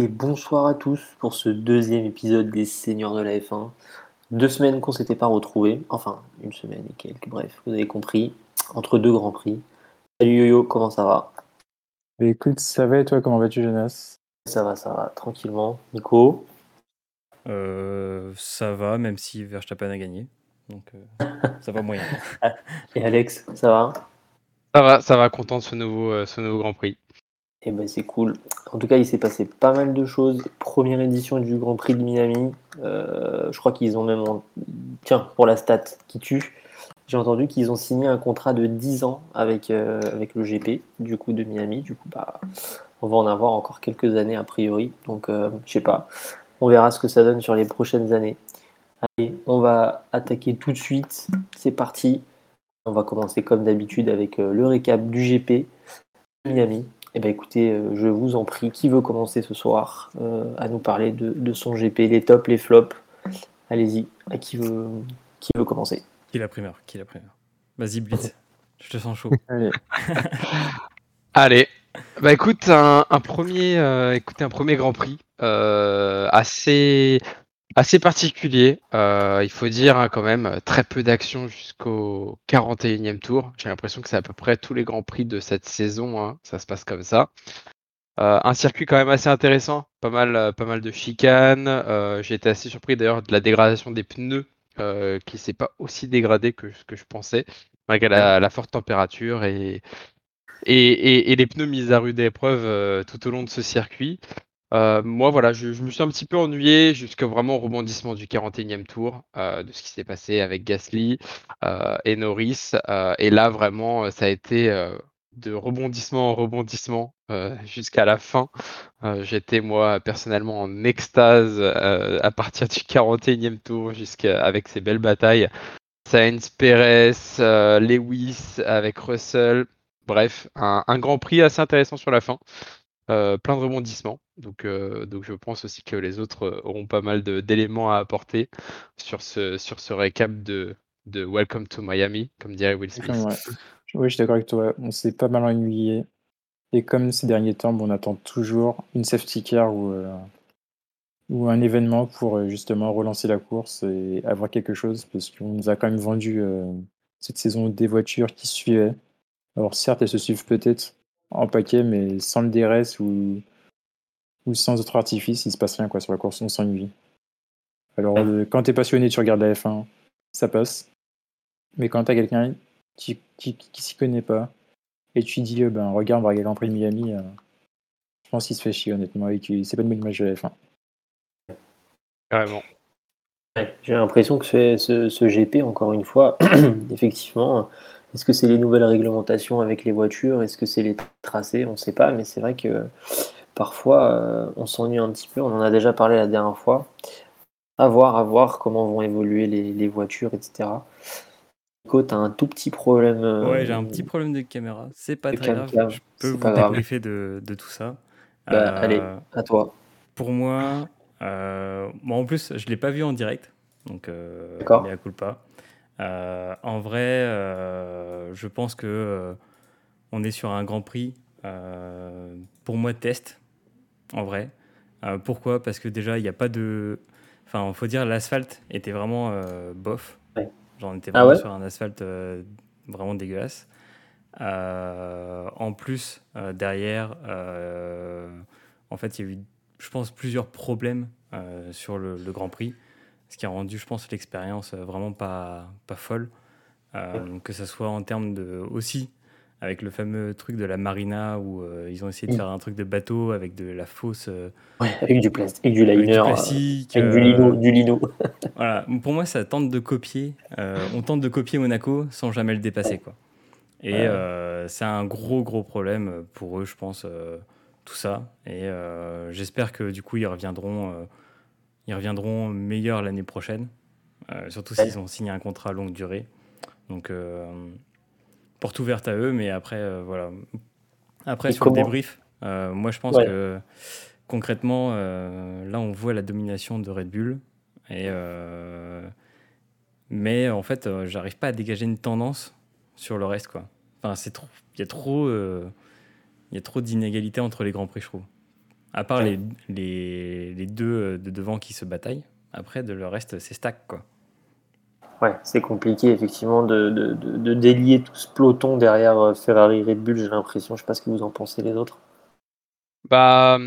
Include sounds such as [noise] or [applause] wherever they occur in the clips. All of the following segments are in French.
Et bonsoir à tous pour ce deuxième épisode des Seigneurs de la F1. Deux semaines qu'on s'était pas retrouvés, enfin une semaine et quelques, bref, vous avez compris, entre deux grands prix. Salut Yo-Yo, comment ça va? Écoute, ça va et toi, comment vas-tu, Jonas? Ça va, ça va, tranquillement. Nico? Euh, ça va, même si Verstappen a gagné. Donc euh, ça va moyen. [laughs] et Alex, ça va? Ça va, ça va, content de ce nouveau, euh, ce nouveau Grand Prix. Eh ben c'est cool. En tout cas, il s'est passé pas mal de choses. Première édition du Grand Prix de Miami. Euh, je crois qu'ils ont même... en- Tiens, pour la stat qui tue, j'ai entendu qu'ils ont signé un contrat de 10 ans avec, euh, avec le GP, du coup, de Miami. Du coup, bah, on va en avoir encore quelques années a priori. Donc, euh, je sais pas. On verra ce que ça donne sur les prochaines années. Allez, on va attaquer tout de suite. C'est parti. On va commencer comme d'habitude avec euh, le récap du GP de Miami. Eh ben écoutez, euh, je vous en prie, qui veut commencer ce soir euh, à nous parler de, de son GP, les tops, les flops? Allez-y, à qui veut, qui veut commencer? Qui la primeur? Qui la primeur? Vas-y, Blitz. [laughs] Je te sens chaud. Allez, [laughs] Allez, bah écoute, un, un premier, euh, écoutez, un premier Grand Prix euh, assez, assez particulier. Euh, il faut dire hein, quand même très peu d'action jusqu'au 41e tour. J'ai l'impression que c'est à peu près tous les Grands Prix de cette saison. hein, ça se passe comme ça. Euh, un circuit quand même assez intéressant, pas mal, euh, pas mal de chicanes. J'ai été assez surpris d'ailleurs de la dégradation des pneus qui s'est pas aussi dégradé que ce que je pensais, malgré la, forte température et, et, et- et les pneus mis à rude épreuve tout au long de ce circuit. Euh, moi, voilà, je, me suis un petit peu ennuyé jusqu'au vraiment rebondissement du 41e tour, euh, de ce qui s'est passé avec Gasly euh, et Norris. Et là, vraiment, ça a été de rebondissement en rebondissement jusqu'à la fin. J'étais, moi, personnellement en extase à partir du 41e tour avec ces belles batailles. Sainz, Perez, Lewis avec Russell. Bref, un, grand prix assez intéressant sur la fin. Plein de rebondissements. Donc, euh, donc je pense aussi que les autres euh, auront pas mal d'éléments à apporter sur ce, sur ce récap de, de Welcome to Miami, comme dirait Will Smith. Oui, je suis d'accord avec toi. On s'est pas mal ennuyé. Et comme ces derniers temps, on attend toujours une safety car ou, euh, ou un événement pour justement relancer la course et avoir quelque chose. Parce qu'on nous a quand même vendu cette saison des voitures qui suivaient. Alors certes, elles se suivent peut-être en paquet, mais sans le DRS ou, ou sans autre artifice, il se passe rien quoi, sur la course, on s'ennuie. Alors euh, quand t'es passionné, tu regardes la F1, ça passe. Mais quand t'as quelqu'un qui, qui, qui s'y connaît pas, et tu dis, euh, ben regarde, on va regarder Grand Prix de Miami, euh, je pense qu'il se fait chier honnêtement, et que c'est pas une bonne image de la F1. Carrément. Ouais, J'ai l'impression que ce, ce- ce GP, encore une fois, [clears throat] effectivement, est-ce que c'est les nouvelles réglementations avec les voitures? Est-ce que c'est les tracés? On ne sait pas, mais c'est vrai que parfois euh, on s'ennuie un petit peu. On en a déjà parlé la dernière fois. À voir, à voir comment vont évoluer les, les voitures, etc. Nico, tu as un tout petit problème. euh, Ouais, j'ai un petit problème de caméra. C'est pas de très grave. Je peux vous pas débriefer de, de tout ça. Bah, Euh, allez, à toi. Pour moi, moi en plus, je l'ai pas vu en direct, donc euh, mea culpa. Euh, en vrai, euh, je pense que euh, on est sur un Grand Prix. pour moi, test, en vrai. Euh, pourquoi? Parce que déjà, il n'y a pas de. Enfin, faut dire, l'asphalte était vraiment euh, bof. Ouais. Genre, on était Ah vraiment ouais? sur un asphalte euh, vraiment dégueulasse. En plus, derrière, en fait, il y a eu, je pense, plusieurs problèmes sur le, le Grand Prix, ce qui a rendu, je pense, l'expérience vraiment pas, pas folle. Que ce soit en termes de. aussi, avec le fameux truc de la marina où euh, ils ont essayé de Oui. faire un truc de bateau avec de la fausse. euh, Ouais, avec du plastique, avec du avec du liner, euh, plastique. avec du lino. Du lino. [laughs] voilà, pour moi, ça tente de copier. on tente de copier Monaco sans jamais le dépasser, quoi. Et c'est un gros, gros problème pour eux, je pense, tout ça. Et j'espère que du coup, ils reviendront, ils reviendront meilleurs l'année prochaine, surtout s'ils ont signé un contrat longue durée. Donc, porte ouverte à eux, mais après, euh, voilà. Après, Et sur le débrief, euh, moi, je pense Ouais. que concrètement, euh, là, on voit la domination de Red Bull. Et, mais en fait, j'arrive pas à dégager une tendance sur le reste, quoi. Enfin, c'est trop. Il y a trop. il y a trop d'inégalités entre les grands prix, je trouve. À part les, les, les deux de devant qui se bataillent, après, de le reste, c'est stack, quoi. Ouais, c'est compliqué effectivement de, délier tout ce peloton derrière euh, Ferrari Red Bull, j'ai l'impression. Je sais pas ce que vous en pensez les autres. Bah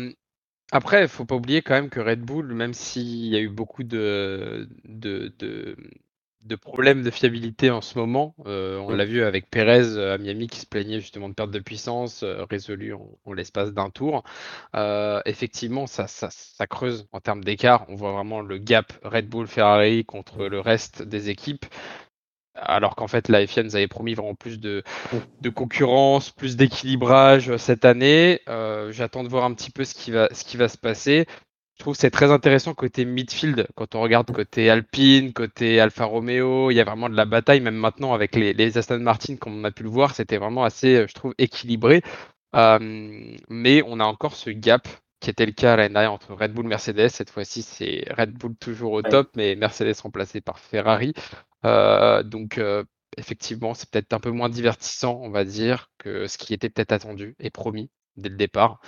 après, il faut pas oublier quand même que Red Bull, même s'il y a eu beaucoup de, de, problèmes de fiabilité en ce moment. Euh, on l'a vu avec Perez euh, à Miami qui se plaignait justement de perte de puissance euh, résolue en, l'espace d'un tour. effectivement, ça, ça, creuse en termes d'écart. On voit vraiment le gap Red Bull-Ferrari contre le reste des équipes. Alors qu'en fait, la FIA nous avait promis vraiment plus de, de concurrence, plus d'équilibrage cette année. J'attends de voir un petit peu ce qui va, ce qui va se passer. Je trouve que c'est très intéressant côté midfield, quand on regarde côté Alpine, côté Alfa Romeo, il y a vraiment de la bataille, même maintenant avec les, les Aston Martin, comme on a pu le voir, c'était vraiment assez, je trouve, équilibré. Euh, mais on a encore ce gap qui était le cas l'année dernière entre Red Bull et Mercedes. Cette fois-ci, c'est Red Bull toujours au top, mais Mercedes remplacé par Ferrari. Euh, donc, euh, effectivement, c'est peut-être un peu moins divertissant, on va dire, que ce qui était peut-être attendu et promis dès le départ.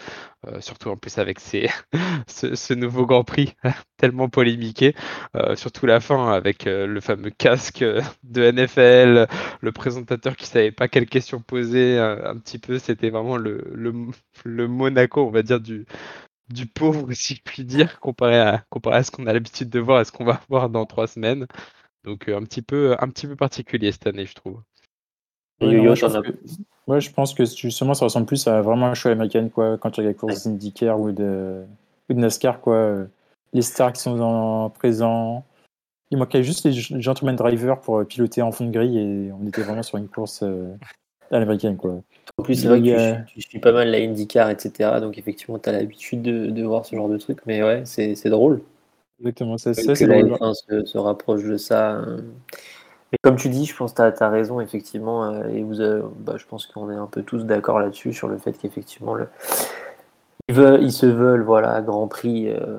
Euh, surtout en plus avec ces, [laughs] ce, nouveau Grand Prix [laughs] tellement polémiqué. Euh, surtout la fin avec euh, le fameux casque de NFL, le présentateur qui savait pas quelles questions poser un petit peu. C'était vraiment le, le, Monaco, on va dire, du, du pauvre, [laughs] si je puis dire, comparé à, comparé à ce qu'on a l'habitude de voir et ce qu'on va voir dans trois semaines. Donc un petit peu, un petit peu particulier cette année, je trouve. Moi, je pense que justement, ça ressemble plus à vraiment un show américain, quoi, quand tu as les courses d'IndyCar ou de, ou de NASCAR, quoi. Les stars qui sont en présent. Il manquait juste les gentlemen drivers pour piloter en fond de grille et on était vraiment sur une course euh, à l'américaine, quoi. En plus, c'est vrai que tu, suis pas mal la IndyCar, etc. Donc, effectivement, tu as l'habitude de, voir ce genre de truc. Mais ouais, c'est drôle. Exactement, c'est ça. Que la se, se, rapproche de ça. Hein. Et comme tu dis, je pense que tu as, raison, effectivement, euh, et vous, bah, je pense qu'on est un peu tous d'accord là-dessus, sur le fait qu'effectivement, ils, se veulent, voilà, Grand Prix, euh,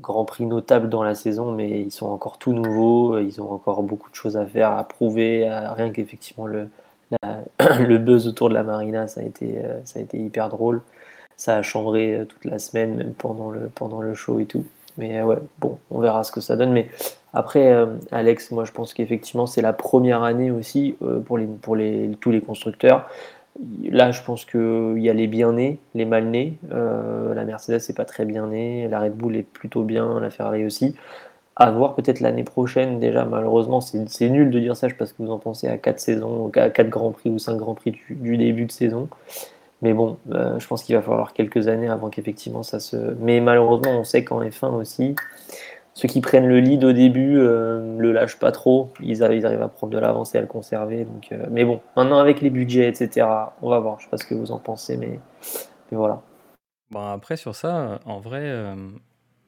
Grand Prix notable dans la saison, mais ils sont encore tout nouveaux, ils ont encore beaucoup de choses à faire, à prouver, rien qu'effectivement [clears throat] le, buzz autour de la Marina, ça a été, euh, ça a été hyper drôle. Ça a chambré toute la semaine, même pendant le, pendant le show et tout. Mais ouais, bon, on verra ce que ça donne. Mais après, euh, Alex, moi je pense qu'effectivement c'est la première année aussi euh, pour, les, pour les, tous les constructeurs. Là, je pense qu'il y a les bien nés, les mal nés. Euh, la Mercedes n'est pas très bien née, la Red Bull est plutôt bien, la Ferrari aussi. À voir peut-être l'année prochaine déjà, malheureusement, c'est nul de dire ça, je que vous en pensez, à 4 saisons, à 4 Grands Prix ou 5 Grands Prix du, début de saison. Mais bon, je pense qu'il va falloir quelques années avant qu'effectivement ça se. Mais malheureusement, on sait qu'en F1 aussi, ceux qui prennent le lead au début euh, le lâchent pas trop. Ils arrivent, à prendre de l'avance et à le conserver. Donc, euh, mais bon, maintenant avec les budgets, etc., on va voir. Je sais pas ce que vous en pensez, mais, voilà. Bon, après, sur ça, en vrai, euh,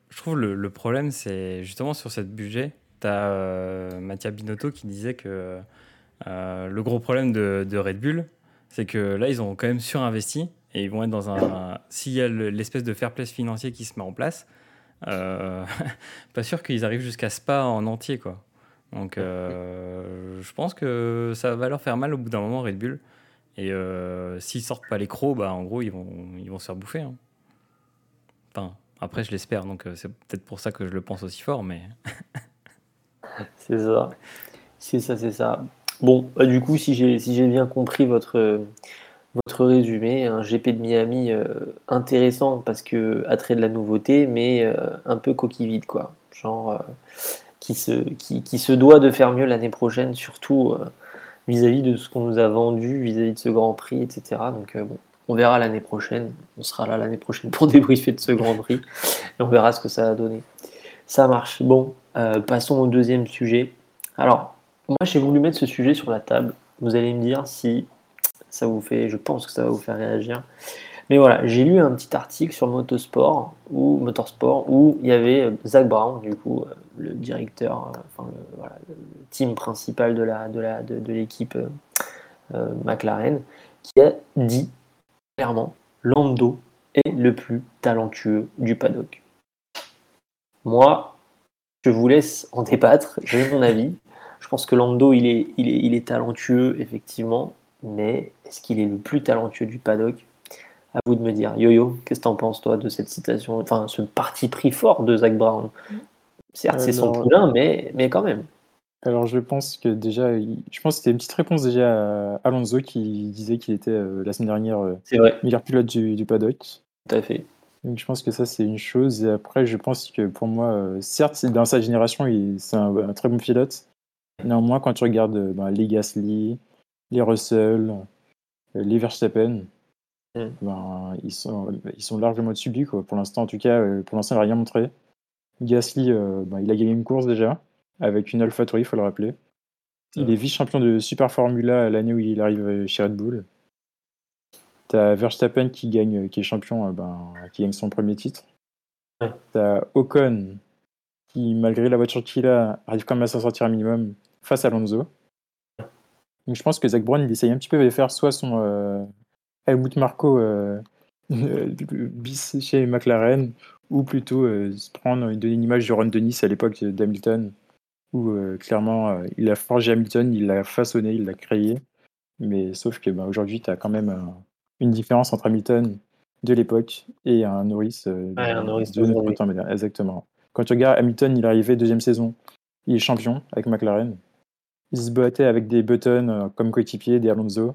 je trouve le, le problème, c'est justement sur cette budget. Tu as Mattia Binotto qui disait que le gros problème de, Red Bull, c'est que là, ils ont quand même surinvesti et ils vont être dans un. S'il y a l'espèce de fair play financier qui se met en place, euh, [laughs] pas sûr qu'ils arrivent jusqu'à Spa en entier, quoi. Donc, euh, je pense que ça va leur faire mal au bout d'un moment, Red Bull. Et euh, s'ils sortent pas les crocs, bah, en gros, ils vont, ils vont se faire bouffer. Hein. Enfin, après, je l'espère, donc c'est peut-être pour ça que je le pense aussi fort, mais. [laughs] c'est ça. C'est ça, c'est ça. Bon, bah, du coup, si j'ai si bien compris votre, votre résumé, un GP de Miami euh, intéressant parce que attrait de la nouveauté, mais euh, un peu coquille vide, quoi. Genre euh, qui, se, qui, qui, se doit de faire mieux l'année prochaine, surtout vis-à-vis de ce qu'on nous a vendu, vis-à-vis de ce Grand Prix, etc. Donc bon, on verra l'année prochaine. On sera là l'année prochaine pour [laughs] débriefer de ce Grand Prix et on verra ce que ça a donné. Ça marche. Bon, passons au deuxième sujet. Alors, moi j'ai voulu mettre ce sujet sur la table. Vous allez me dire si ça vous fait, je pense que ça va vous faire réagir. Mais voilà, j'ai lu un petit article sur Motorsport ou Motorsport où il y avait euh, Zach Brown, du coup, euh, le directeur, euh, enfin le, team principal de la de la de, l'équipe McLaren, qui a dit clairement Lando est le plus talentueux du paddock. Moi, je vous laisse en débattre. J'ai mon avis. Je pense que Lando, il est, il est, il est talentueux effectivement, mais est-ce qu'il est le plus talentueux du paddock? À vous de me dire. Yo-Yo, qu'est-ce que t'en penses, toi, de cette citation Enfin, ce parti pris fort de Zach Brown? Certes, c'est son poulain, mais, mais quand même. Alors je pense que déjà, je pense que c'était une petite réponse déjà à Alonso qui disait qu'il était euh, la semaine dernière euh, meilleur pilote du, du paddock. tout à fait. Donc je pense que ça c'est une chose. Et après, je pense que pour moi, euh, certes, dans sa génération, c'est un, un très bon pilote. Néanmoins, quand tu regardes euh, ben, les Gasly, les Russell, euh, les Verstappen, Mm. ben, ils, sont, ils sont largement au-dessus. Quoi. Pour l'instant, en tout cas, euh, pour l'instant, il n'a rien montré. Gasly, euh, ben, il a gagné une course déjà, avec une AlphaTauri, il faut le rappeler. Il est vice-champion de Super Formula l'année où il arrive chez Red Bull. T'as Verstappen qui gagne, qui est champion, ben, qui gagne son premier titre. Ouais. T'as Ocon qui, malgré la voiture qu'il a, arrive quand même à s'en sortir un minimum face à Alonso. Donc je pense que Zach Brown, il essaye un petit peu de faire soit son euh, Helmut Marko euh, [laughs] bis chez McLaren, ou plutôt euh, se prendre, donner une image de Ron Dennis à l'époque d'Hamilton, où euh, clairement euh, il a forgé Hamilton, il l'a façonné, il l'a créé. Mais sauf que bah, aujourd'hui, tu as quand même euh, une différence entre Hamilton de l'époque et un Norris euh, un Norris de notre temps. Exactement. Quand tu regardes Hamilton, il est arrivé deuxième saison, il est champion avec McLaren. Il se battait avec des Button euh, comme coéquipier, des Alonso.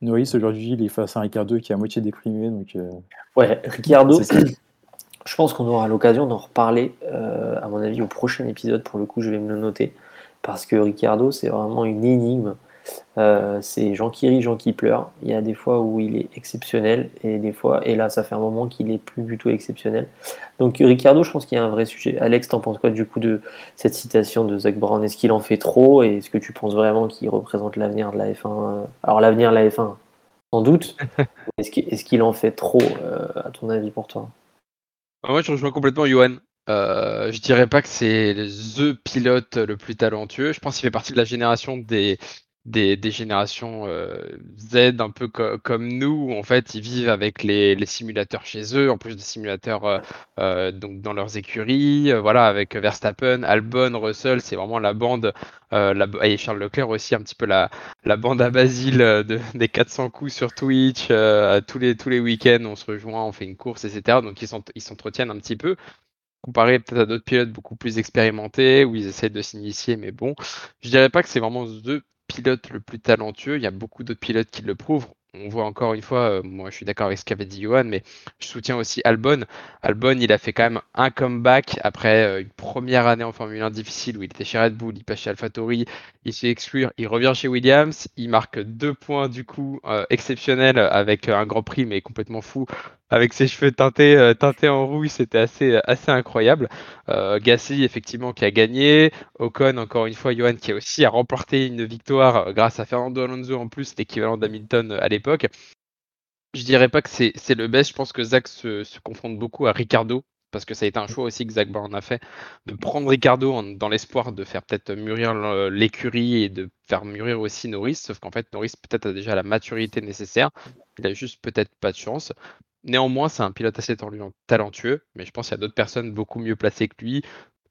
Norris, aujourd'hui, il est face à un Ricardo qui est à moitié déprimé. Donc, euh, Ouais, Ricardo, [clears throat] je pense qu'on aura l'occasion d'en reparler, euh, à mon avis, au prochain épisode. Pour le coup, je vais me le noter. Parce que Ricardo, c'est vraiment une énigme. Euh, c'est Jean qui rit, Jean qui pleure. Il y a des fois où il est exceptionnel et des fois, et là, ça fait un moment qu'il est plus du tout exceptionnel. Donc, Ricardo, je pense qu'il y a un vrai sujet. Alex, t'en penses quoi du coup de cette citation de Zach Brown? Est-ce qu'il en fait trop? Et est-ce que tu penses vraiment qu'il représente l'avenir de la F1 euh, Alors, l'avenir de la F1, sans doute. [laughs] est-ce qu'il en fait trop, euh, à ton avis, pour toi? Moi, je rejoins complètement Johan. Euh, je dirais pas que c'est le pilote le plus talentueux. Je pense qu'il fait partie de la génération des, des, des générations euh, Z, un peu co- comme nous, où en fait ils vivent avec les, les simulateurs chez eux, en plus des simulateurs euh, euh, donc dans leurs écuries. Voilà, avec Verstappen, Albon, Russell, c'est vraiment la bande. la, et Charles Leclerc aussi, un petit peu la, la bande à Basile de, [laughs] des 400 coups sur Twitch. tous les, tous les week-ends, on se rejoint, on fait une course, etc. Donc ils s'ent- ils s'entretiennent un petit peu comparé peut-être à d'autres pilotes beaucoup plus expérimentés où ils essaient de s'initier, mais bon, je dirais pas que c'est vraiment le pilote le plus talentueux. Il y a beaucoup d'autres pilotes qui le prouvent. On voit encore une fois, euh, moi je suis d'accord avec ce qu'avait dit Johan, mais je soutiens aussi Albon. Albon, il a fait quand même un comeback après euh, une première année en Formule 1 difficile où il était chez Red Bull, il passe chez AlphaTauri, il se fait exclure, il revient chez Williams, il marque deux points du coup euh, exceptionnels avec un Grand Prix mais complètement fou avec ses cheveux teintés, euh, teintés en rouille, c'était assez, assez incroyable. Euh, Gasly, effectivement, qui a gagné. Ocon, encore une fois, Johan, qui a aussi remporté une victoire euh, grâce à Fernando Alonso, en plus, l'équivalent d'Hamilton euh, à l'époque. Je dirais pas que c'est le best. Je pense que Zach se, confronte beaucoup à Ricardo, parce que ça a été un choix aussi que Zach Brown a fait, de prendre Ricardo dans l'espoir de faire peut-être mûrir l'écurie et de faire mûrir aussi Norris. Sauf qu'en fait, Norris peut-être a déjà la maturité nécessaire. Il a juste peut-être pas de chance. Néanmoins, c'est un pilote assez talentueux- mais je pense qu'il y a d'autres personnes beaucoup mieux placées que lui,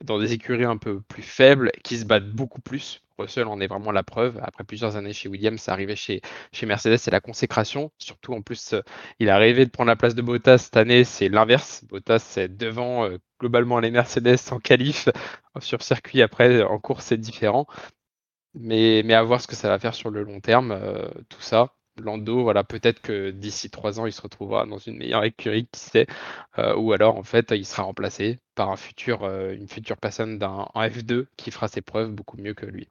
dans des écuries un peu plus faibles, qui se battent beaucoup plus. Russell en est vraiment la preuve. Après plusieurs années chez Williams, c'est arrivé chez, Mercedes, c'est la consécration. Surtout, en plus, il est arrivé de prendre la place de Bottas cette année, c'est l'inverse. Bottas, c'est devant euh, globalement les Mercedes en qualif. Sur circuit, après, en course, c'est différent. Mais, mais à voir ce que ça va faire sur le long terme, euh, tout ça. Lando, voilà, peut-être que d'ici trois ans, il se retrouvera dans une meilleure écurie, qui sait, euh, ou alors en fait, il sera remplacé par un futur, euh, une future personne d'un en F2 qui fera ses preuves beaucoup mieux que lui.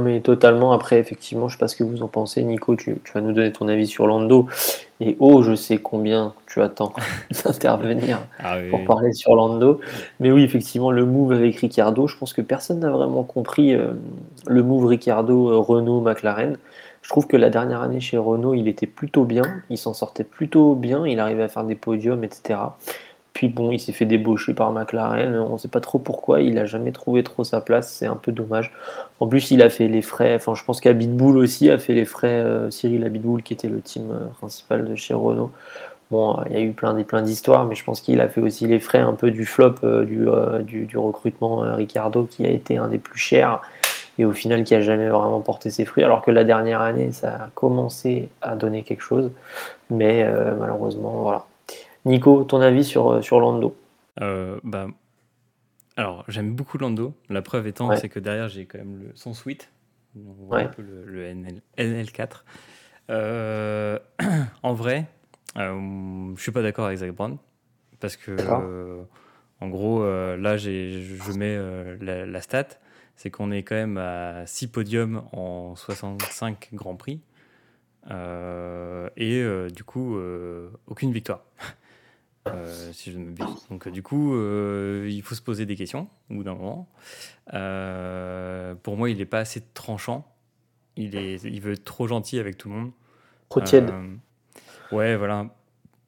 Mais totalement, après, effectivement, je sais pas ce que vous en pensez. Nico, tu, tu vas nous donner ton avis sur Lando. Et oh, je sais combien tu attends [laughs] d'intervenir Ah oui, pour parler sur Lando. Mais oui, effectivement, le move avec Ricardo, je pense que personne n'a vraiment compris euh, le move Ricardo, euh, Renault, McLaren. Je trouve que la dernière année chez Renault, il était plutôt bien, il s'en sortait plutôt bien, il arrivait à faire des podiums, etc. Puis bon, il s'est fait débaucher par McLaren, on ne sait pas trop pourquoi, il n'a jamais trouvé trop sa place, c'est un peu dommage. En plus, il a fait les frais, enfin je pense qu'Abitbull aussi a fait les frais, euh, Cyril Abitbull qui était le team euh, principal de chez Renault. Bon, euh, il y a eu plein, d'histoires, mais je pense qu'il a fait aussi les frais un peu du flop du, recrutement Ricardo qui a été un des plus chers et au final qui a jamais vraiment porté ses fruits, alors que la dernière année, ça a commencé à donner quelque chose, mais euh, malheureusement, voilà. Nico, ton avis sur, euh, sur Lando? Euh, bah, alors, j'aime beaucoup Lando. La preuve étant, Ouais. c'est que derrière, j'ai quand même le, son suite. On voit Ouais. un peu le, le NL, NL4. Euh, [clears throat] en vrai, euh, je suis pas d'accord avec Zach Brown. Parce que, en gros, là, j'ai- je mets la, la stat. C'est qu'on est quand même à 6 podiums en 65 Grands Prix. Euh, et euh, du coup, euh, aucune victoire. [laughs] Si je ne m'abuse. Donc, du coup, il faut se poser des questions au bout d'un moment. Pour moi, il n'est pas assez tranchant. Il, est, il veut être trop gentil avec tout le monde. Trop tiède. Ouais, voilà.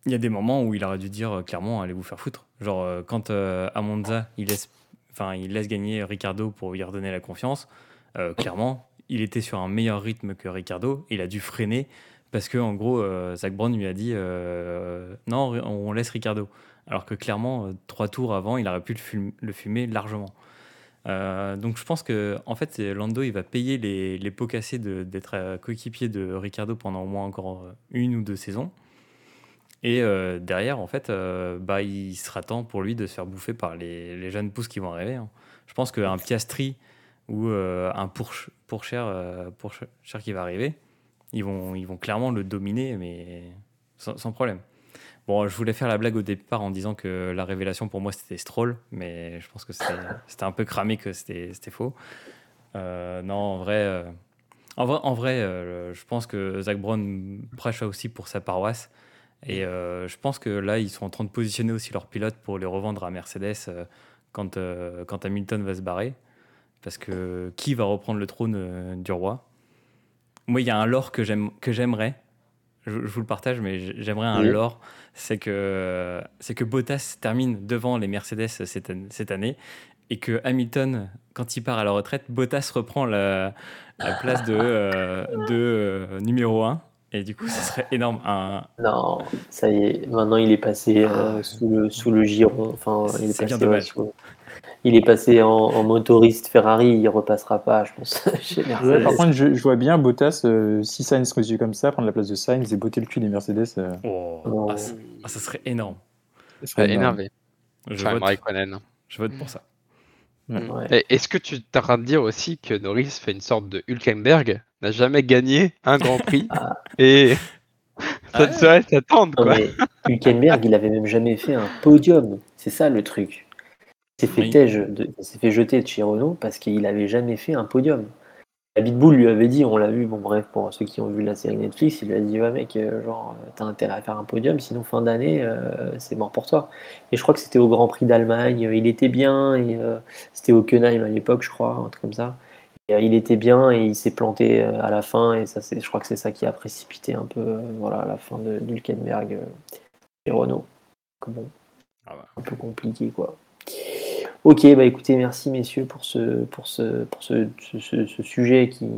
Il y a des moments où il aurait dû dire clairement allez vous faire foutre. Genre, quand à Monza, il laisse, enfin, il laisse gagner Ricardo pour lui redonner la confiance, euh, clairement, il était sur un meilleur rythme que Ricardo. Il a dû freiner parce que, en gros, euh, Zach Brown lui a dit euh, non, on laisse Ricardo. Alors que clairement, trois tours avant, il aurait pu le, fum- le fumer largement. Donc je pense que en fait Lando il va payer les, les pots cassés d'être coéquipier de Ricardo pendant au moins encore une ou deux saisons. Et euh, derrière en fait euh, bah, il sera temps pour lui de se faire bouffer par les, les jeunes pousses qui vont arriver. hein. Je pense qu'un Piastri ou euh, un Porsche qui va arriver, ils vont, ils vont clairement le dominer mais sans, sans problème. Bon, je voulais faire la blague au départ en disant que la révélation pour moi c'était Stroll, mais je pense que c'était [laughs] un peu cramé que c'était faux. Non, en vrai, en vrai, en vrai je pense que Zach Brown prêche aussi pour sa paroisse. Et euh, je pense que là, ils sont en train de positionner aussi leurs pilotes pour les revendre à Mercedes euh, quand, euh, quand Hamilton va se barrer. Parce que qui va reprendre le trône du roi? Moi, il y a un lore que j'aime- que j'aimerais. Je, je vous le partage, mais j'aimerais un Oui. lore. C'est que, que Bottas termine devant les Mercedes cette, cette année et que Hamilton, quand il part à la retraite, Bottas reprend la, la place de, euh, de euh, numéro 1. Et du coup, ce serait énorme. Un, Non, ça y est, maintenant il est passé euh, Ah. sous, le, sous le giron. Enfin, il est bien passé, dommage. sous- il est passé en, en motoriste Ferrari, il repassera pas, je pense. [laughs] chez Ouais, Mercedes. par contre, je, je vois bien Bottas, euh, si Sainz continue comme ça, prendre la place de Sainz et botter le cul des Mercedes. euh, oh, ah, ça, ah, ça serait énorme. ça serait Ouais, énervé. Je Enfin, vote, Raikkonen. je vote pour ça. Ouais. Est-ce que tu es en train de dire aussi que Norris fait une sorte de Hülkenberg, n'a jamais gagné un Grand Prix et ça Ah ne ouais. saurait s'attendre quoi. mais Hülkenberg, il avait même jamais fait un podium. C'est ça le truc. Il s'est fait, Oui. tège de- il s'est fait jeter de chez Renault parce qu'il avait jamais fait un podium. La Bull lui avait dit, on l'a vu, bon bref, pour ceux qui ont vu la série Netflix, il lui a dit, ouais mec, euh, genre, t'as intérêt à faire un podium, sinon fin d'année, euh, c'est mort pour toi. Et je crois que c'était au Grand Prix d'Allemagne, euh, il était bien, et euh, c'était au Kenheim à l'époque, je crois, un truc comme ça. Euh, il était bien et il s'est planté euh, à la fin, et ça, c'est, je crois que c'est ça qui a précipité un peu, euh, voilà, la fin de d'Hülkenberg euh, et Renault. Bon, Ah bah. un peu compliqué quoi. Ok, bah écoutez, merci messieurs pour ce, pour ce, pour ce, ce- ce- ce sujet qui.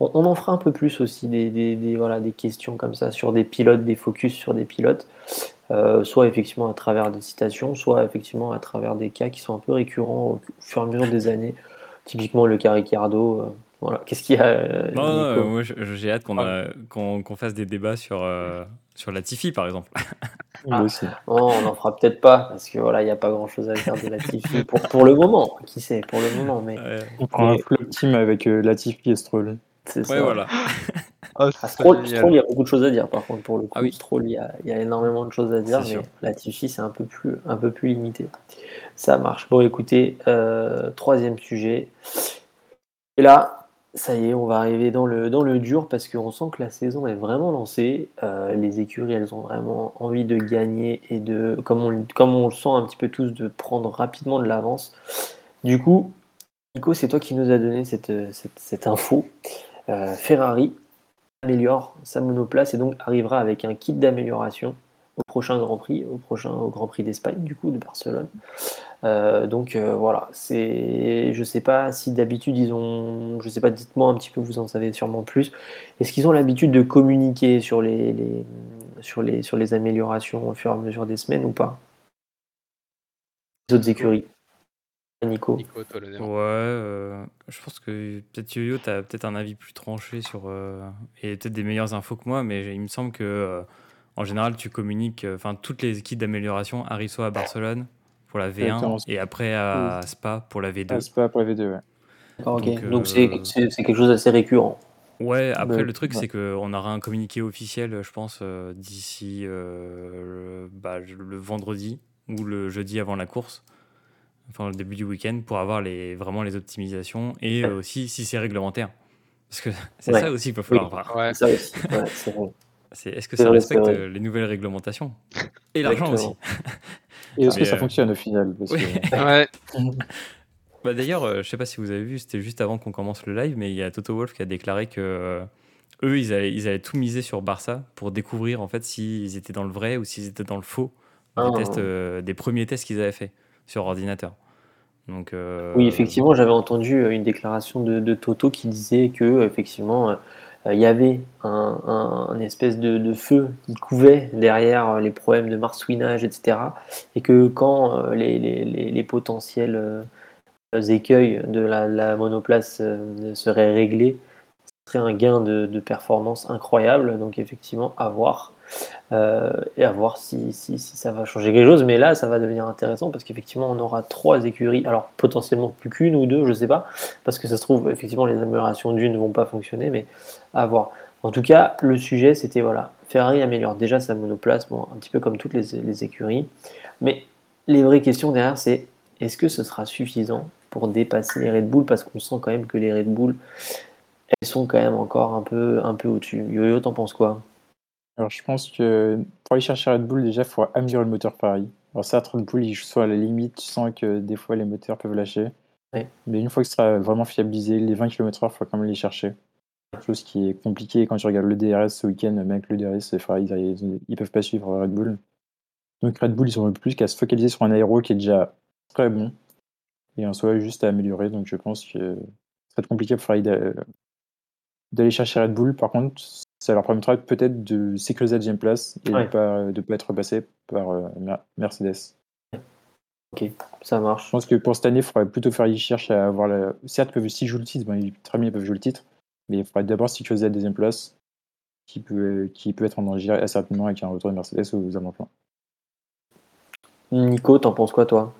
On, on en fera un peu plus aussi des, des, des- voilà, des questions comme ça sur des pilotes, des focus sur des pilotes, Euh, soit effectivement à travers des citations, soit effectivement à travers des cas qui sont un peu récurrents au fur et à mesure des années. Typiquement le cas Ricardo. euh, voilà, qu'est-ce qu'il y a euh, Non, non, euh, moi, j'ai hâte qu'on a- qu'on qu'on fasse des débats sur, euh, sur la Tifi, par exemple. Moi aussi. Oh, on n'en fera peut-être pas parce que voilà, il n'y a pas grand chose à dire de Latifi [laughs] pour, pour le moment. Qui sait, pour le moment, mais Ouais, On prend un flop team avec euh, Latifi et Stroll. c'est Ouais, ça. voilà. [laughs] Oh, Ah, c'est Stroll. Stroll, il y a beaucoup de choses à dire par contre pour le coup. Ah oui. Stroll, il y a, il y a énormément de choses à dire, mais sûr. Latifi, c'est un peu plus, un peu plus limité. Ça marche. Bon, écoutez, euh, troisième sujet. Et là, ça y est, on va arriver dans le, dans le dur parce qu'on sent que la saison est vraiment lancée. Euh, les écuries, elles ont vraiment envie de gagner et de, comme on, comme on le sent un petit peu tous, de prendre rapidement de l'avance. Du coup, Nico, c'est toi qui nous as donné cette, cette, cette info. Euh, Ferrari améliore sa monoplace et donc arrivera avec un kit d'amélioration au prochain Grand Prix, au prochain au Grand Prix d'Espagne du coup de Barcelone. Euh, donc euh, voilà, c'est, je sais pas si d'habitude ils ont, je sais pas, dites-moi un petit peu, vous en savez sûrement plus. Est-ce qu'ils ont l'habitude de communiquer sur les, sur les sur les améliorations au fur et à mesure des semaines ou pas? Les autres écuries. Nico. Nico, toi, l'honneur. Ouais, euh, je pense que peut-être Yo-Yo, tu as peut-être un avis plus tranché sur, euh, et peut-être des meilleures infos que moi, mais il me semble que euh, en général, tu communiques, euh, enfin, toutes les équipes d'amélioration arrivent soit à Barcelone pour la V1 Exactement. et après à Spa pour la V2. Ah, c'est pas pour la V2, ouais. D'accord, ok. Donc, euh, c'est quelque chose d'assez récurrent. Ouais, après le truc ouais. c'est qu'on aura un communiqué officiel, je pense, euh, d'ici euh, le, bah, le vendredi ou le jeudi avant la course, enfin le début du week-end, pour avoir les, vraiment les optimisations et Ouais. aussi si c'est réglementaire. Parce que [laughs] c'est Ouais. ça aussi qu'il va falloir Oui. voir. Ouais. Ça aussi, ouais, c'est vrai. C'est est-ce que C'est ça vrai, respecte les nouvelles réglementations Et l'argent aussi? [laughs] Et est-ce que ça euh, fonctionne au final Parce oui. que- [laughs] Ouais. Bah d'ailleurs, euh, je sais pas si vous avez vu, c'était juste avant qu'on commence le live, mais il y a Toto Wolf qui a déclaré que euh, eux, ils avaient, ils avaient tout misé sur Barça pour découvrir en fait s'ils étaient dans le vrai ou s'ils étaient dans le faux des, Ah. tests, euh, des premiers tests qu'ils avaient fait sur ordinateur. Donc, euh, Oui, effectivement, j'avais entendu euh, une déclaration de, Toto qui disait que euh, effectivement, il y avait un, espèce de, feu qui couvait derrière les problèmes de marsouinage, etc. Et que quand les, potentiels écueils de la, la monoplace seraient réglés, ce serait un gain de, de performance incroyable. Donc effectivement, à voir. Euh, et à voir si, si, ça va changer quelque chose. Mais là, ça va devenir intéressant parce qu'effectivement, on aura trois écuries. Alors, potentiellement plus qu'une ou deux, je sais pas. Parce que ça se trouve, effectivement, les améliorations d'une ne vont pas fonctionner. Mais à voir. En tout cas, le sujet, c'était voilà. Ferrari améliore déjà sa monoplace, un petit peu comme toutes les, les écuries. Mais les vraies questions derrière, c'est est-ce que ce sera suffisant pour dépasser les Red Bull? Parce qu'on sent quand même que les Red Bull, elles sont quand même encore un peu, un peu au-dessus. Yo-Yo, t'en penses quoi? Alors, je pense que pour aller chercher Red Bull, déjà, il faut améliorer le moteur Ferrari. Alors, ça, Red Bull, ils sont à la limite, tu sens que des fois, les moteurs peuvent lâcher. Ouais. Mais une fois que ce sera vraiment fiabilisé, les 20 km/h, il faut quand même les chercher. Chose qui est compliquée quand tu regardes le DRS ce week-end, même avec le DRS, les Ferrari, ils, ils peuvent pas suivre Red Bull. Donc, Red Bull, ils ont plus qu'à se focaliser sur un aéro qui est déjà très bon et en soi juste à améliorer. Donc, je pense que ça va être compliqué pour Ferrari d'a- d'aller chercher Red Bull. Par contre, ça leur permettra peut-être de sécuriser la deuxième place et Ouais. de ne pas, de pas être passé par euh, Mer- Mercedes. Ok, ça marche. Je pense que pour cette année, il faudrait plutôt faire ils cherchent à avoir la. Certes, ils peuvent, s'ils jouent le titre, ils- très bien, ils peuvent jouer le titre, mais il faudrait d'abord sécuriser la deuxième place qui peut, qui peut être en danger assez rapidement avec un retour de Mercedes aux avant-plans. Nico, t'en penses quoi, toi?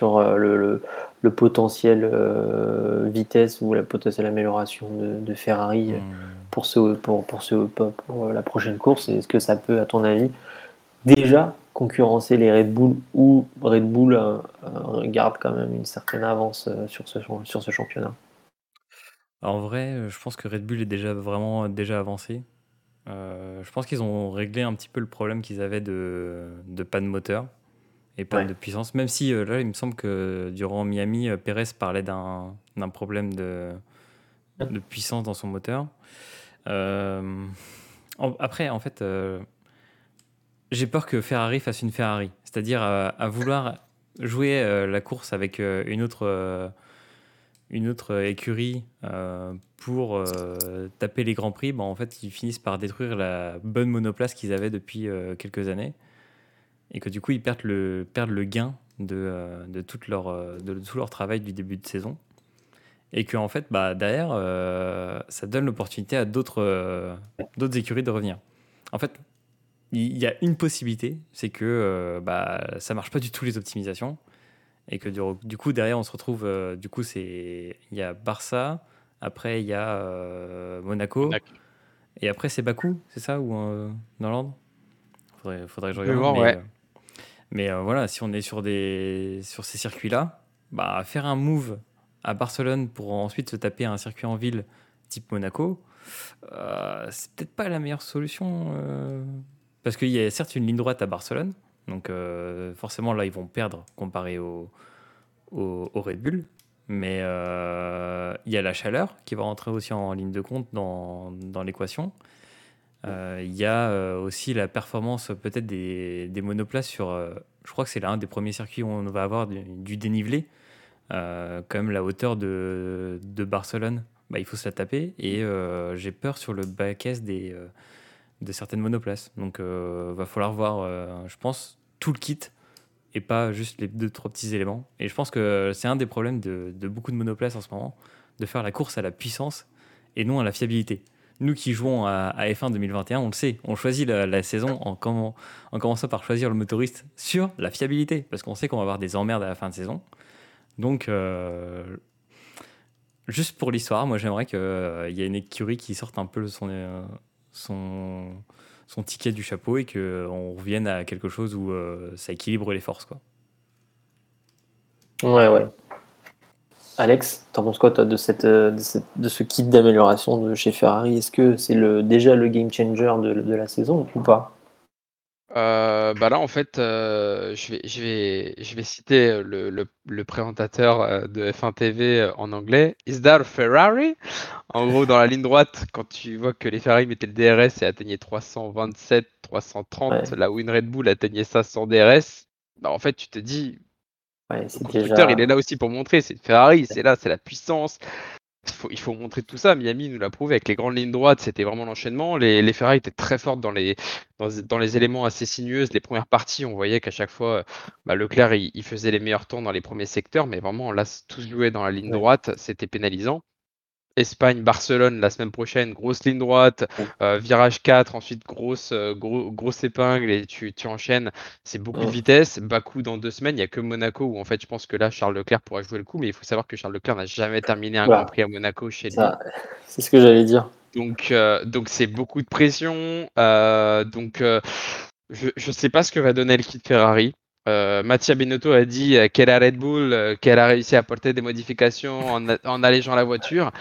Sur euh, le, le- le potentiel euh, vitesse ou la potentielle amélioration de, de Ferrari euh, hum, pour, ce, pour, pour, ce, pour la prochaine course. Est-ce que ça peut, à ton avis, déjà concurrencer les Red Bull ou Red Bull euh, euh, garde quand même une certaine avance sur, ce, sur ce championnat? En vrai, je pense que Red Bull est déjà vraiment déjà avancé. Je pense qu'ils ont réglé un petit peu le problème qu'ils avaient de, de panne moteur et panne Ouais. de puissance. Même si euh, là, il me semble que durant Miami, euh, Perez parlait d'un problème de, de puissance dans son moteur. Euh, en- après, en fait, j'ai peur que Ferrari fasse une Ferrari, c'est-à-dire à, à vouloir jouer la course avec une autre. une autre écurie pour taper les grands prix, bah, en fait, ils finissent par détruire la bonne monoplace qu'ils avaient depuis quelques années. Et que du coup, ils perdent le, perdent le gain de, euh, de, toute leur, euh, de tout leur travail du début de saison. Et que, en fait, bah, derrière, euh, ça donne l'opportunité à d'autres euh, d'autres écuries de revenir. En fait, il y a une possibilité, c'est que euh, bah, ça marche pas du tout les optimisations et que du, du coup derrière on se retrouve euh, du coup c'est il y a Barça après il y a euh, Monaco Monaco. et après c'est Bakou c'est ça ou euh, dans l'ordre faudrait, faudrait que je regarde voir, mais, ouais. Mais euh, voilà si on est sur ces circuits là bah faire un move à Barcelone pour ensuite se taper un circuit en ville type Monaco euh, c'est peut-être pas la meilleure solution euh, parce qu'il y a certes une ligne droite à Barcelone donc euh, forcément là ils vont perdre comparé au, au, Red Bull. Mais il y a la chaleur qui va rentrer aussi en ligne de compte dans l'équation. Euh, Il y a euh, aussi la performance peut-être des, des monoplaces sur... euh, je crois que c'est l'un des premiers circuits où on va avoir du, du dénivelé. Même la hauteur de, de Barcelone, bah, il faut se la taper. Et euh, j'ai peur sur le back-S des, euh, de certaines monoplaces. Donc, euh, va falloir voir, je pense, tout le kit et pas juste les deux, trois petits éléments. Et je pense que c'est un des problèmes de, de beaucoup de monoplaces en ce moment, de faire la course à la puissance et non à la fiabilité. Nous qui jouons à, à F1 2021, on le sait, on choisit la, saison en, commen- en commençant par choisir le motoriste sur la fiabilité, parce qu'on sait qu'on va avoir des emmerdes à la fin de saison. Donc, euh, juste pour l'histoire, moi j'aimerais qu'il y ait une écurie qui sorte un peu son, euh, son, ticket du chapeau et qu'on revienne à quelque chose où euh, ça équilibre les forces. Quoi. Ouais, ouais. Alex, t'en penses quoi toi, de, cette, euh, de, cette- de ce kit d'amélioration de chez Ferrari? Est-ce que c'est le, déjà le game changer de, de la saison ou pas? Euh, bah là, en fait, euh, je vais, je vais, je vais citer le, le, le présentateur de F1 TV en anglais. Is that a Ferrari? En gros, dans la ligne droite, quand tu vois que les Ferrari mettaient le DRS et atteignaient 327, 330, Ouais. là où une Red Bull atteignait ça sans DRS, bah en fait, tu te dis, Ouais, le constructeur, déjà. il est là aussi pour montrer, c'est Ferrari, c'est là, c'est la puissance. Il faut, il faut montrer tout ça. Miami nous l'a prouvé avec les grandes lignes droites, c'était vraiment l'enchaînement. Les, les Ferrari étaient très fortes dans les, dans, dans les éléments assez sinueuses. Les premières parties, on voyait qu'à chaque fois, bah, Leclerc, il, il faisait les meilleurs temps dans les premiers secteurs, mais vraiment, là, tout se jouait dans la ligne droite, c'était pénalisant. Espagne, Barcelone la semaine prochaine, grosse ligne droite, Ouais. euh, virage 4, ensuite grosse, euh, gros- grosse épingle et tu, tu enchaînes. C'est beaucoup de Ouais. vitesse. Bakou dans deux semaines, il n'y a que Monaco où en fait je pense que là Charles Leclerc pourra jouer le coup, mais il faut savoir que Charles Leclerc n'a jamais terminé un Voilà. Grand Prix à Monaco chez lui. Ça, c'est ce que j'allais dire. Donc euh, donc c'est beaucoup de pression. Euh, donc je ne sais pas ce que va donner le kit Ferrari. Euh, Mattia Binotto a dit qu'elle a Red Bull, qu'elle a réussi à apporter des modifications en, en allégeant la voiture.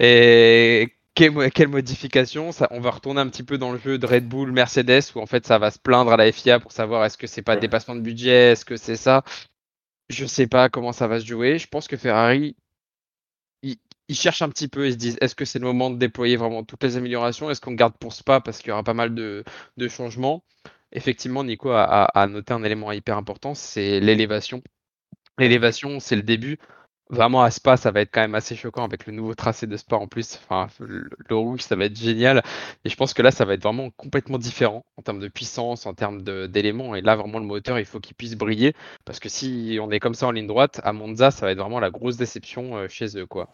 Et quelle, quelle modification ça, On va retourner un petit peu dans le jeu de Red Bull, Mercedes, où en fait ça va se plaindre à la FIA pour savoir est-ce que c'est pas dépassement de budget, est-ce que c'est ça. Je sais pas comment ça va se jouer. Je pense que Ferrari, ils, ils cherchent un petit peu, ils se disent est-ce que c'est le moment de déployer vraiment toutes les améliorations? Est-ce qu'on garde pour Spa parce qu'il y aura pas mal de, de changements? Effectivement, Nico a, a- a noté un élément hyper important, c'est l'élévation. L'élévation, c'est le début. Vraiment à Spa, ça va être quand même assez choquant avec le nouveau tracé de Spa en plus. Enfin, le, rouge, ça va être génial. Et je pense que là, ça va être vraiment complètement différent en termes de puissance, en termes d'éléments. Et là, vraiment, le moteur, il faut qu'il puisse briller. Parce que si on est comme ça en ligne droite, à Monza, ça va être vraiment la grosse déception euh, chez eux. quoi.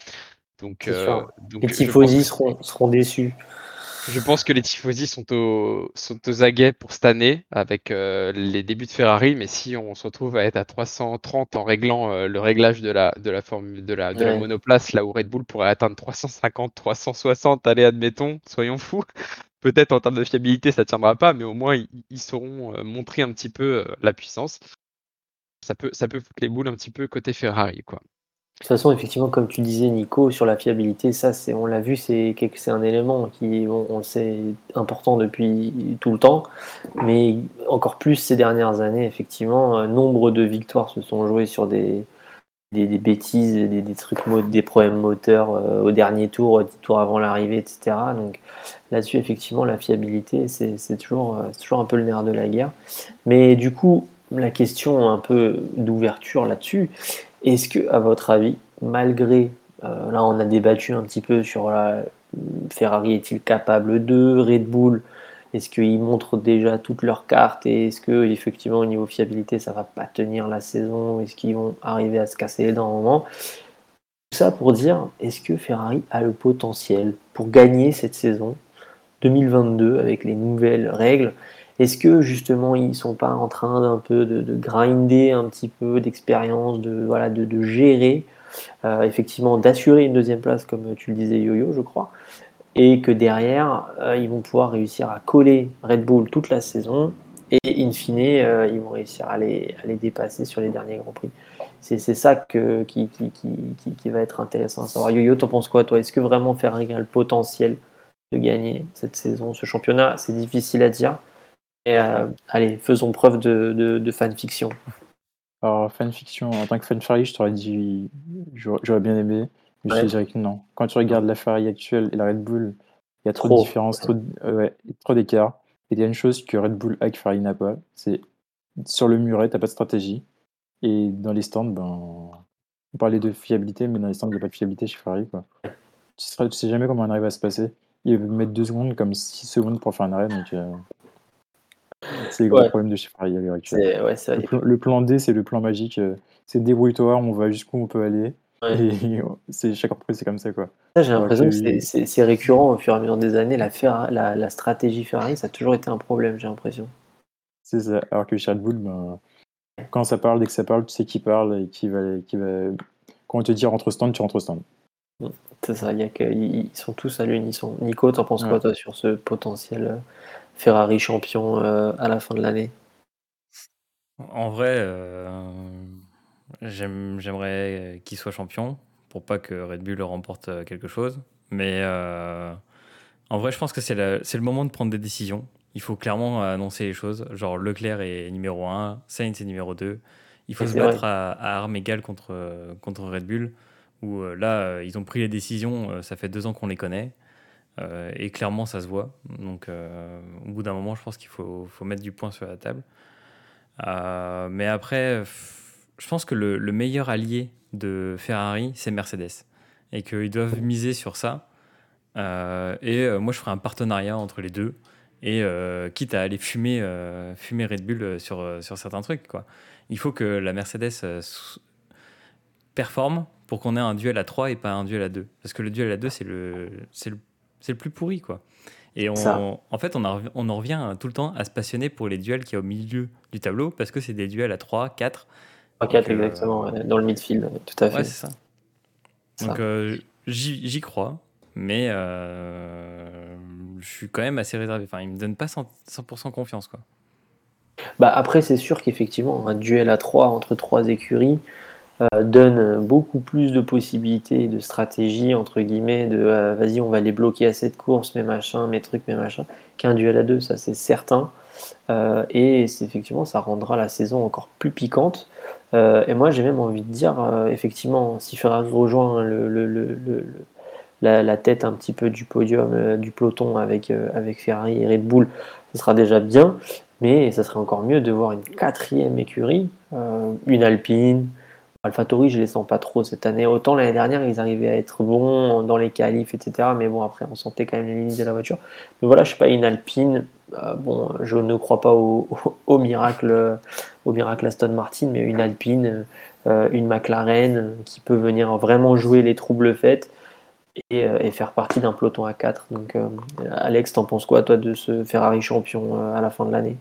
Donc, euh, donc Les tifosi seront, seront déçus. Je pense que les tifosi sont, au, sont aux aguets pour cette année avec euh, les débuts de Ferrari, mais si on se retrouve à être à 330 en réglant euh, le réglage de la, de la, formule, de la, de la monoplace, là où Red Bull pourrait atteindre 350, 360, allez, admettons, soyons fous. [laughs] Peut-être en termes de fiabilité, ça ne tiendra pas, mais au moins ils, ils sauront euh, montrer un petit peu la puissance. Ça peut, ça peut foutre les boules un petit peu côté Ferrari, quoi. De toute façon, effectivement, comme tu disais, Nico, sur la fiabilité, ça, c'est, on l'a vu, c'est, c'est un élément qui, on le sait, important depuis tout le temps, mais encore plus ces dernières années, effectivement, euh, nombre de victoires se sont jouées sur des, des, des bêtises, des, des trucs, des problèmes moteurs euh, au dernier tour, dix tours avant l'arrivée, etc. Donc là-dessus, effectivement, la fiabilité, c'est, c'est toujours, euh, c'est toujours un peu le nerf de la guerre. Mais du coup, la question un peu d'ouverture là-dessus, est-ce que, à votre avis, malgré, euh, là on a débattu un petit peu sur la, Ferrari est-il capable de, Red Bull, est-ce qu'ils montrent déjà toutes leurs cartes et est-ce que effectivement au niveau fiabilité ça va pas tenir la saison, est-ce qu'ils vont arriver à se casser à un moment? Tout ça pour dire, est-ce que Ferrari a le potentiel pour gagner cette saison 2022 avec les nouvelles règles? Est-ce que justement ils sont pas en train d'un peu de, de grinder un petit peu d'expérience, de voilà, de, gérer, euh, effectivement d'assurer une deuxième place comme tu le disais Yo-Yo, je crois, et que derrière euh, ils vont pouvoir réussir à coller Red Bull toute la saison et in fine euh, ils vont réussir à les, à les dépasser sur les derniers grands prix? C'est ça que, qui, qui, qui, qui, qui va être intéressant à savoir. Yo-Yo, t'en penses quoi toi? Est-ce que vraiment Ferrari a le potentiel de gagner cette saison, ce championnat? C'est difficile à dire. Et euh, allez, faisons preuve de, de, de fanfiction. Alors, fanfiction, en tant que fan Ferrari, je t'aurais dit, j'aurais bien aimé, mais je te dirais que non. Quand tu regardes la Ferrari actuelle et la Red Bull, il y a trop, Trop. de différences, trop, euh, ouais, trop d'écart. Et il y a une chose que Red Bull a que Ferrari n'a pas, c'est sur le muret, t'as pas de stratégie. Et dans les stands, ben, on parlait de fiabilité, mais dans les stands, il n'y a pas de fiabilité chez Ferrari. Quoi. Tu, tu sais jamais comment on arrive à se passer. Ils veulent mettre deux secondes comme six secondes pour faire un arrêt. Donc, euh, C'est le gros Ouais. problème de chez Ferrari à l'heure actuelle. Ouais, Le, plan- le plan D, c'est le plan magique. euh, C'est débrouille-toi, on va jusqu'où on peut aller. Ouais. Et [laughs] c'est chaque entreprise, c'est comme ça, quoi. J'ai l'impression que que- c'est- récurrent au fur et à mesure des années. La, la, la stratégie Ferrari, ça a toujours été un problème, j'ai l'impression. C'est ça. Alors que Red Bull, ben, quand ça parle, dès que ça parle, tu sais qui parle et qui va, qui va. Quand on te dit rentre au stand, tu rentres au stand. C'est ça, il y a que, ils sont tous à l'unisson. Nico, t'en penses quoi, toi, sur ce potentiel euh, Ferrari champion euh, à la fin de l'année En vrai, euh, j'aime- j'aimerais qu'il soit champion pour pas que Red Bull remporte euh, quelque chose. Mais en vrai, je pense que c'est le, moment de prendre des décisions. Il faut clairement annoncer les choses. Genre Leclerc est numéro 1, Sainz est numéro 2. Il faut se battre à, à armes égales contre, contre Red Bull. Où là, ils ont pris les décisions. ça fait deux ans qu'on les connaît. Euh, et clairement, ça se voit. Donc, euh, au bout d'un moment, je pense qu'il faut, faut mettre du point sur la table. Euh, mais après, je pense que le, le meilleur allié de Ferrari, c'est Mercedes. Et qu'ils doivent miser sur ça. Et moi, je ferai un partenariat entre les deux. Et quitte à aller fumer, fumer Red Bull sur, sur certains trucs. Quoi. Il faut que la Mercedes performe pour qu'on ait un duel à 3 et pas un duel à 2. Parce que le duel à 2, c'est le, c'est le, c'est le plus pourri. Quoi. Et on, en fait, on, en rev- on en revient tout le temps à se passionner pour les duels qui est au milieu du tableau parce que c'est des duels à 3, 4. 3-4 Donc, euh, exactement, ouais, dans le midfield, tout à fait. Ouais, c'est ça. Ça. Donc euh, j'y crois, mais euh, je suis quand même assez réservé. Enfin, il me donne pas 100%, 100% confiance. Quoi. Bah, après, c'est sûr qu'effectivement, un duel à 3 entre trois écuries euh, donne beaucoup plus de possibilités de stratégie, entre guillemets, de euh, vas-y, on va les bloquer à cette course, mes machins, mes trucs, mes machins, qu'un duel à deux, ça c'est certain. Euh, et effectivement, ça rendra la saison encore plus piquante. Euh, et moi, j'ai même envie de dire, euh, effectivement, si Ferrari rejoint la, tête un petit peu du podium, euh, du peloton avec, euh, avec Ferrari et Red Bull, ce sera déjà bien. Mais ça serait encore mieux de voir une quatrième écurie, euh, une Alpine. AlphaTauri, je les sens pas trop cette année. Autant l'année dernière, ils arrivaient à être bons dans les qualifs, etc. Mais bon, après, on sentait quand même les limites de la voiture. Mais voilà, je sais pas, une Alpine. euh, bon, je ne crois pas au, miracle, au miracle Aston Martin, mais une Alpine, euh, une McLaren euh, qui peut venir vraiment jouer les troubles faits et, faire partie d'un peloton à 4. Donc, Alex, t'en penses quoi, toi, de ce Ferrari champion à la fin de l'année?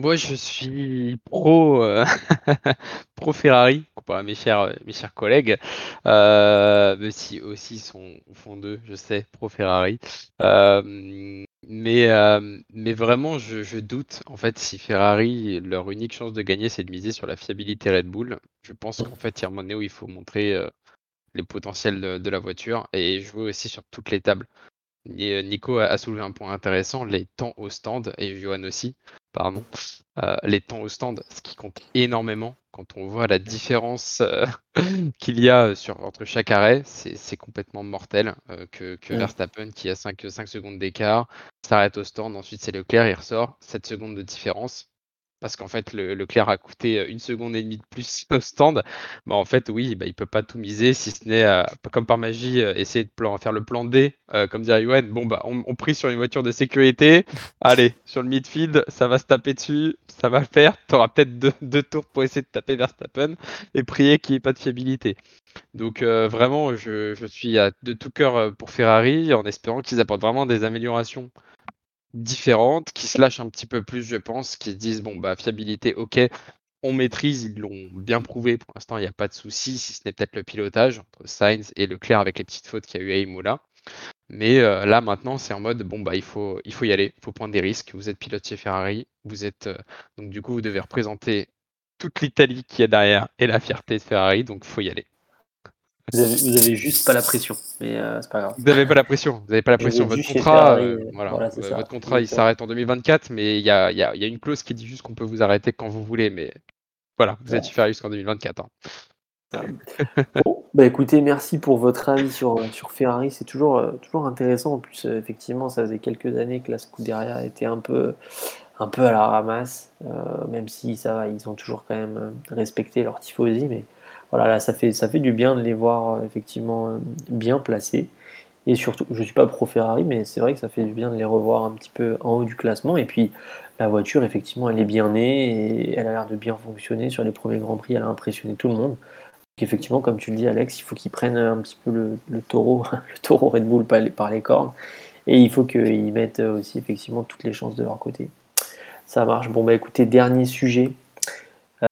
Moi, je suis pro, euh, [laughs] Ferrari, comparé à mes chers, euh, mes chers collègues, euh, aussi sont au fond d'eux, je sais, pro Ferrari. Euh, mais, vraiment, je, doute, en fait, si Ferrari, leur unique chance de gagner, c'est de miser sur la fiabilité Red Bull. Je pense qu'en fait, il y a un moment où il faut montrer les potentiels de la voiture et jouer aussi sur toutes les tables. Et, euh, Nico a, soulevé un point intéressant, les temps au stand, et Johan aussi, pardon. Euh, les temps au stand, ce qui compte énormément quand on voit la différence euh, [laughs] qu'il y a sur, entre chaque arrêt, c'est c'est complètement mortel. euh, que, que Ouais. Verstappen, qui a 5, 5 secondes d'écart, s'arrête au stand, ensuite c'est Leclerc, il ressort, 7 secondes de différence. Parce qu'en fait, le, Leclerc a coûté une seconde et demie de plus [laughs] au stand. Bah, en fait, oui, bah, il peut pas tout miser, si ce n'est, euh, comme par magie, euh, essayer de plan, faire le plan D, euh, comme dirait Yoann. Bon, bah, on, on prie sur une voiture de sécurité. [laughs] Allez, sur le midfield, ça va se taper dessus, ça va le faire. Tu auras peut-être deux, deux tours pour essayer de taper Verstappen et prier qu'il n'y ait pas de fiabilité. Donc, euh, vraiment, je, je suis à- de tout cœur pour Ferrari en espérant qu'ils apportent vraiment des améliorations différentes, qui se lâchent un petit peu plus, je pense, qui se disent bon bah fiabilité, ok, on maîtrise, ils l'ont bien prouvé. Pour l'instant, il n'y a pas de souci, si ce n'est peut-être le pilotage entre Sainz et Leclerc avec les petites fautes qu'il y a eu à Imola. Mais euh, là maintenant, c'est en mode bon bah il faut il faut y aller, il faut prendre des risques. Vous êtes pilote chez Ferrari, vous êtes euh, donc du coup vous devez représenter toute l'Italie qui est derrière et la fierté de Ferrari, donc faut y aller. Vous avez, vous avez juste pas la pression, mais euh, c'est pas grave. Vous n'avez pas la pression, vous n'avez pas la pression. Votre contrat, euh, euh, voilà, voilà, c'est euh, ça. votre contrat il s'arrête en 2024, mais il y a, il y a- y a une clause qui dit juste qu'on peut vous arrêter quand vous voulez, mais voilà, vous êtes Ferrari jusqu'en 2024. hein. [laughs] Bon, bah écoutez, merci pour votre avis sur, sur Ferrari. C'est toujours, euh, toujours intéressant. En plus, euh, effectivement, ça faisait quelques années que la Scuderia était un peu, un peu à la ramasse, euh, même si ça va, ils ont toujours quand même respecté leur tifosi. Mais voilà, là, ça fait, du bien de les voir euh, effectivement euh, bien placés. Et surtout, je ne suis pas pro Ferrari, mais c'est vrai que ça fait du bien de les revoir un petit peu en haut du classement. Et puis, la voiture, effectivement, elle est bien née et elle a l'air de bien fonctionner. Sur les premiers Grands Prix, elle a impressionné tout le monde. effectivement, comme tu le dis, Alex, il faut qu'ils prennent un petit peu le, taureau, [laughs] le taureau Red Bull par les, par les cornes. Et il faut qu'ils mettent aussi, effectivement, toutes les chances de leur côté. Ça marche. Bon, bah écoutez, dernier sujet.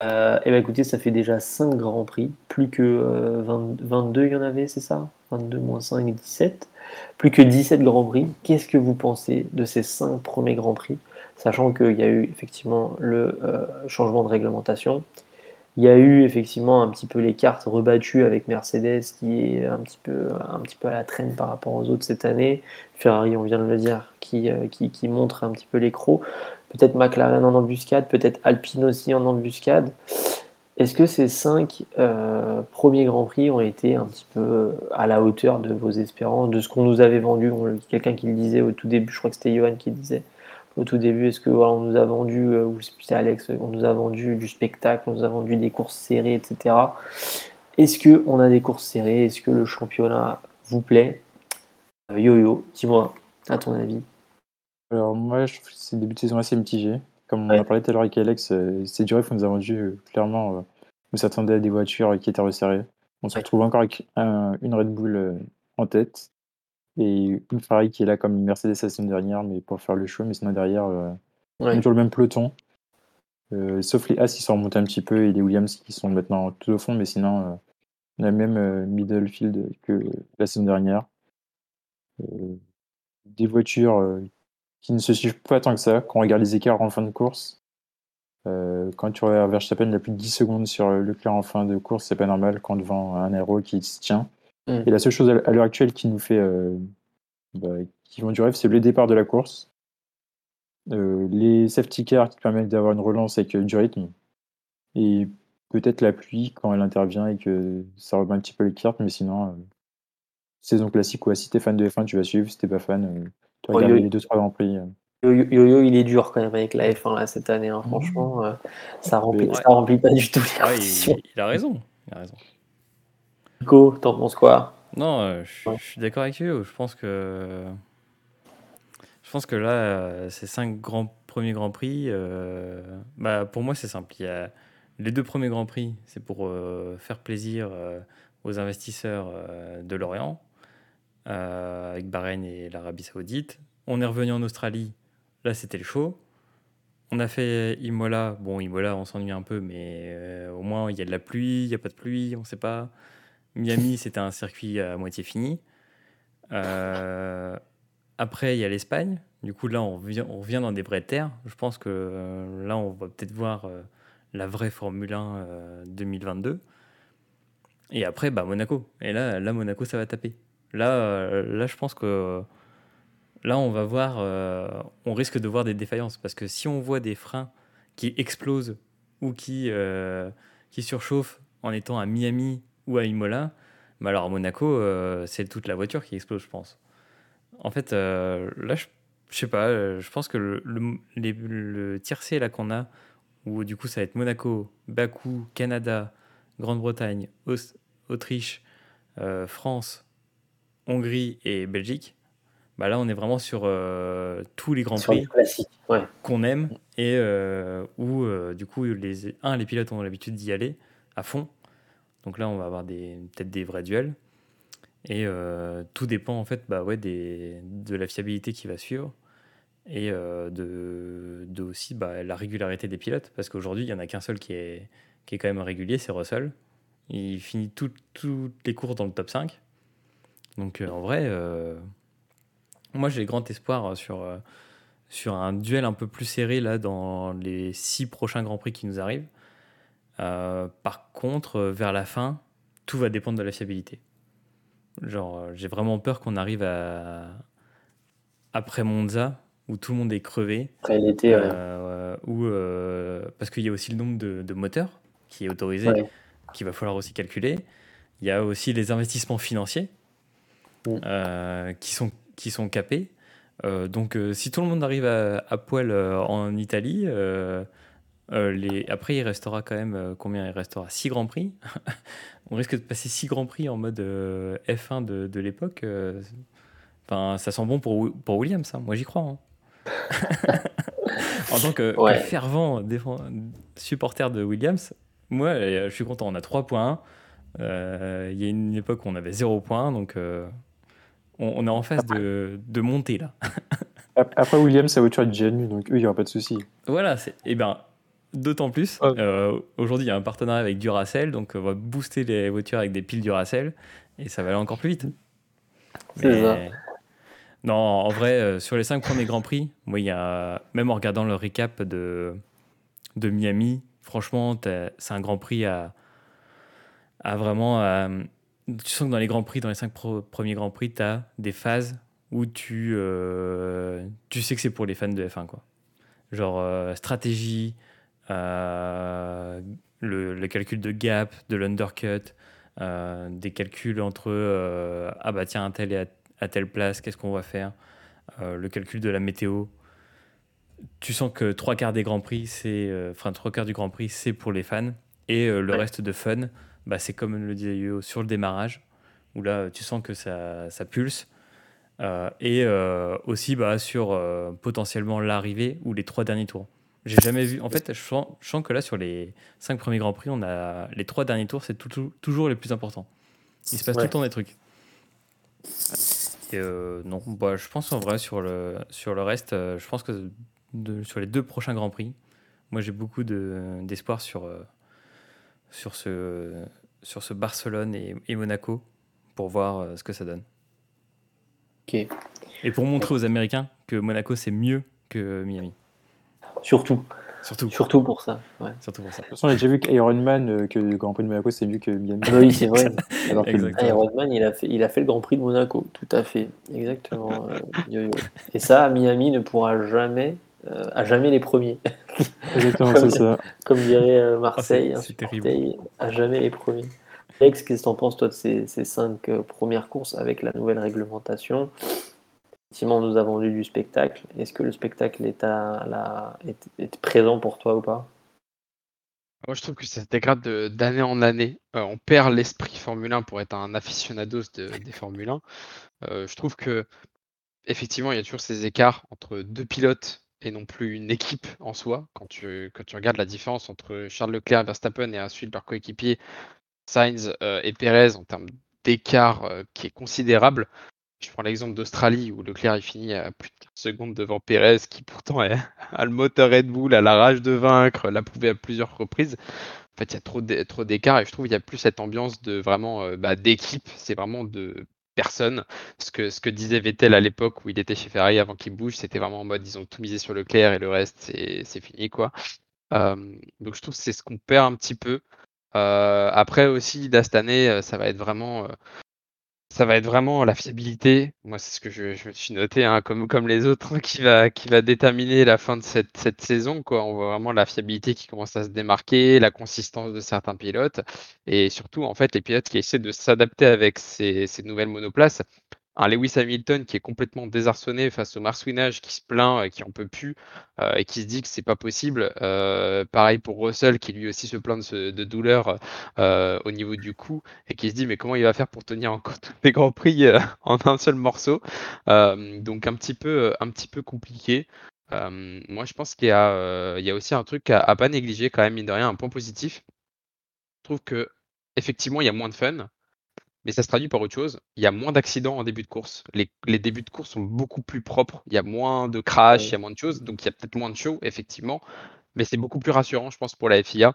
Euh, et bah écoutez, ça fait déjà 5 Grands Prix. Plus que 22, euh, il y en avait, c'est ça? 22 moins 5, 17. Plus que 17 Grands Prix. Qu'est-ce que vous pensez de ces 5 premiers Grands Prix? Sachant qu'il y a eu effectivement le euh, changement de réglementation. Il y a eu effectivement un petit peu les cartes rebattues avec Mercedes qui est un petit peu, à la traîne par rapport aux autres cette année. Ferrari, on vient de le dire, qui, euh, qui, montre un petit peu les crocs. Peut-être McLaren en embuscade, peut-être Alpine aussi en embuscade. Est-ce que ces cinq euh, premiers Grands Prix ont été un petit peu à la hauteur de vos espérances, de ce qu'on nous avait vendu? Quelqu'un qui le disait au tout début, je crois que c'était Johan qui le disait, au tout début Est-ce que nous a vendu, euh, ou c'est Alex, on nous a vendu du spectacle, on nous a vendu des courses serrées, etc. Est-ce que on a des courses serrées? Est-ce que le championnat vous plaît? Euh, Yo-yo, dis-moi, à ton avis. Alors moi, je trouve que c'est début de saison assez mitigé. Comme on a parlé tout à l'heure avec Alex, euh, c'est dur, qu'on nous a vendu clairement. on s'attendait à des voitures qui étaient resserrées. On se retrouve encore avec une Red Bull en tête. Et une Ferrari qui est là comme Mercedes la semaine dernière, mais pour faire le show, mais sinon derrière, euh, on est toujours le même peloton. Euh, sauf les As qui sont remontés un petit peu et les Williams qui sont maintenant tout au fond, mais sinon, euh, on a le même middle field que la saison dernière. des voitures qui ne se suivent pas tant que ça. Quand on regarde les écarts en fin de course, quand tu regardes Verstappen, il a plus de 10 secondes sur Leclerc en fin de course, c'est pas normal quand devant un aéro qui se tient. Mm. Et la seule chose à l'heure actuelle qui nous fait, euh, bah, qui vend du rêve, c'est le départ de la course. Euh, les safety cars qui permettent d'avoir une relance avec euh, du rythme. Et peut-être la pluie quand elle intervient et que ça remet un petit peu les cartes, mais sinon, saison classique, quoi. Si t'es fan de F1, tu vas suivre. Si t'es pas fan, trois grands prix. Yo-Yo, il est dur quand même avec la F1 là, cette année. Hein. Franchement, ça, remplit, ça remplit pas du tout les il, a raison. Il a raison. Nico, t'en penses quoi? Non, euh, je, suis d'accord avec lui. Je pense que je pense que là, euh, ces cinq grands premiers grands prix, euh, bah, pour moi c'est simple. Il y a les deux premiers grands prix, c'est pour faire plaisir aux investisseurs de l'Orient, avec Bahreïn et l'Arabie Saoudite. On est revenu en Australie. Là, c'était le show. On a fait Imola. Bon, Imola, on s'ennuie un peu, mais au moins, il y a de la pluie, il n'y a pas de pluie, on ne sait pas. Miami, [laughs] c'était un circuit à moitié fini. Euh, après, il y a l'Espagne. Du coup, là, on revient, dans des vraies terres. Je pense que euh, là, on va peut-être voir euh, la vraie Formule 1 2022. Et après, bah, Monaco. Et là, là, Monaco, ça va taper. Là, là je pense que là, on va voir, on risque de voir des défaillances. Parce que si on voit des freins qui explosent ou qui, qui surchauffent en étant à Miami ou à Imola, mais alors à Monaco, euh, c'est toute la voiture qui explose, je pense. En fait, euh, là, je, sais pas, euh, je pense que le, le, tiercé là qu'on a, où du coup ça va être Monaco, Bakou, Canada, Grande-Bretagne, Autriche, France, Hongrie et Belgique, bah là on est vraiment sur tous les grands prix qu'on aime et où du coup les, un, les pilotes ont l'habitude d'y aller à fond donc là, on va avoir peut-être des vrais duels. Et euh, tout dépend en fait bah ouais, des, de la fiabilité qui va suivre et euh, de, de, aussi bah, la régularité des pilotes. Parce qu'aujourd'hui, il n'y en a qu'un seul qui est, qui est quand même régulier, c'est Russell. Il finit toutes les courses dans le top 5. Donc euh, en vrai, moi j'ai grand espoir sur, sur un duel un peu plus serré là dans les six prochains Grands Prix qui nous arrivent. Euh, par contre, euh, vers la fin, tout va dépendre de la fiabilité. Genre, euh, j'ai vraiment peur qu'on arrive à après Monza où tout le monde est crevé. Après l'été, parce qu'il y a aussi le nombre de, moteurs qui est autorisé, qu'il va falloir aussi calculer. Il y a aussi les investissements financiers mm. qui sont qui sont capés. donc, si tout le monde arrive à, à poil en Italie, euh, les... Après, il restera quand même euh, combien? Il restera 6 grands prix. [laughs] on risque de passer 6 grands prix en mode euh, F1 de, de l'époque. Enfin, ça sent bon pour, pour Williams, hein. moi j'y crois. hein. [laughs] en tant que, Ouais. fervent défend- supporter de Williams, moi euh, je suis content. On a 3 points. Euh, Il y a une époque où on avait 0 points, donc euh, on, on est en phase de, de montée là. Ap- Après, Williams, sa voiture est déjà nue, donc eux, il n'y aura pas de souci. Voilà, c'est- et ben d'autant plus. Ouais. euh, Aujourd'hui, il y a un partenariat avec Duracell, donc on va booster les voitures avec des piles Duracell et ça va aller encore plus vite. C'est ça. Non, en vrai, euh, sur les cinq premiers Grands Prix, moi, il y a, même en regardant le recap de, de Miami, franchement, c'est un Grand Prix à, à vraiment. à- tu sens que dans les Grands Prix, dans les cinq pro- premiers Grands Prix, tu as des phases où tu, euh, tu sais que c'est pour les fans de F1. Quoi. Genre euh, stratégie, euh, le, le calcul de gap, de l'undercut, des calculs entre ah bah tiens, un tel est à, à telle place, qu'est-ce qu'on va faire, le calcul de la météo. Tu sens que trois quarts des Grands Prix, c'est, enfin trois quarts du Grand Prix, c'est pour les fans, et le Ouais. reste de fun, bah, c'est comme le disait Yo sur le démarrage, où là tu sens que ça, ça pulse. Euh, et euh, aussi bah, sur euh, potentiellement l'arrivée ou les trois derniers tours. J'ai jamais vu. En fait, je sens, je sens que là, sur les cinq premiers Grands Prix, on a les trois derniers tours, c'est tout- tout- toujours les plus importants. Il se passe tout le temps des trucs. Et, non, bah, je pense en vrai sur le, sur le reste, je pense que de- sur les deux prochains Grands Prix, moi j'ai beaucoup de- d'espoir sur, sur, ce, sur ce Barcelone et, et Monaco pour voir euh, ce que ça donne. Ok. Et pour montrer aux Américains que Monaco c'est mieux que Miami. Surtout, Surtout. surtout pour ça. Ouais. Surtout pour ça. De toute façon, on a déjà vu qu'Ironman, euh, que le Grand Prix de Monaco, c'est mieux que Miami. Oui, c'est vrai. [laughs] Alors que- Ironman, il a fait, il a fait le Grand Prix de Monaco, tout à fait, exactement. euh, yo-yo. Et ça, Miami ne pourra jamais, euh, à jamais les premiers, [laughs] Exactement, c'est ça. comme dirait euh, Marseille, Ah, hein, c'est- c'est terrible. Marseille, à jamais les premiers. Alex, qu'est-ce que t'en penses toi de ces, ces cinq euh, premières courses avec la nouvelle réglementation? Effectivement, on nous a vendu du spectacle. Est-ce que le spectacle est, à la, est, est présent pour toi ou pas? Moi, je trouve que ça se dégrade de- d'année en année. Euh, on perd l'esprit Formule 1 pour être un aficionados de- des Formule 1. Euh, je trouve que, effectivement, il y a toujours ces écarts entre deux pilotes et non plus une équipe en soi. Quand tu, quand tu regardes la différence entre Charles Leclerc, Verstappen et ensuite leur coéquipier Sainz euh, et Perez en termes d'écart euh, qui est considérable. Je prends l'exemple d'Australie où Leclerc il finit à plus de 15 secondes devant Perez qui pourtant est- [laughs] a le moteur Red Bull, a la rage de vaincre, l'a prouvé à plusieurs reprises. En fait, il y a trop d'é- trop d'écart et je trouve qu'il n'y a plus cette ambiance de vraiment euh, bah, d'équipe, c'est vraiment de personne. Ce que, ce que disait Vettel à l'époque où il était chez Ferrari avant qu'il bouge, c'était vraiment en mode ils ont tout misé sur Leclerc et le reste c'est fini quoi. Euh, donc je trouve que c'est ce qu'on perd un petit peu. Euh, après aussi, là, cette année, euh, ça va être vraiment, ça va être vraiment la fiabilité. Moi, c'est ce que je, me suis noté, hein, comme, les autres, hein, qui va, qui va déterminer la fin de cette, saison. Quoi. On voit vraiment la fiabilité qui commence à se démarquer, la consistance de certains pilotes, et surtout, en fait, les pilotes qui essaient de s'adapter avec ces nouvelles monoplaces. Un Lewis Hamilton qui est complètement désarçonné face au marsouinage, qui se plaint, euh, qui en peut plus, euh, et qui se dit que c'est pas possible. Euh, pareil pour Russell qui lui aussi se plaint de, douleur euh, au niveau du cou et qui se dit mais comment il va faire pour tenir encore tous [laughs] les grands prix en un seul morceau? Donc un petit peu, compliqué. Moi je pense qu'il y, a, il y a aussi un truc à, à pas négliger quand même mine de rien, un point positif. Je trouve que effectivement il y a moins de fun. Mais ça se traduit par autre chose. Il y a moins d'accidents en début de course. Les, les débuts de course sont beaucoup plus propres. Il y a moins de crash, il y a moins de choses. Donc il y a peut-être moins de show, effectivement. Mais c'est beaucoup plus rassurant, je pense, pour la FIA.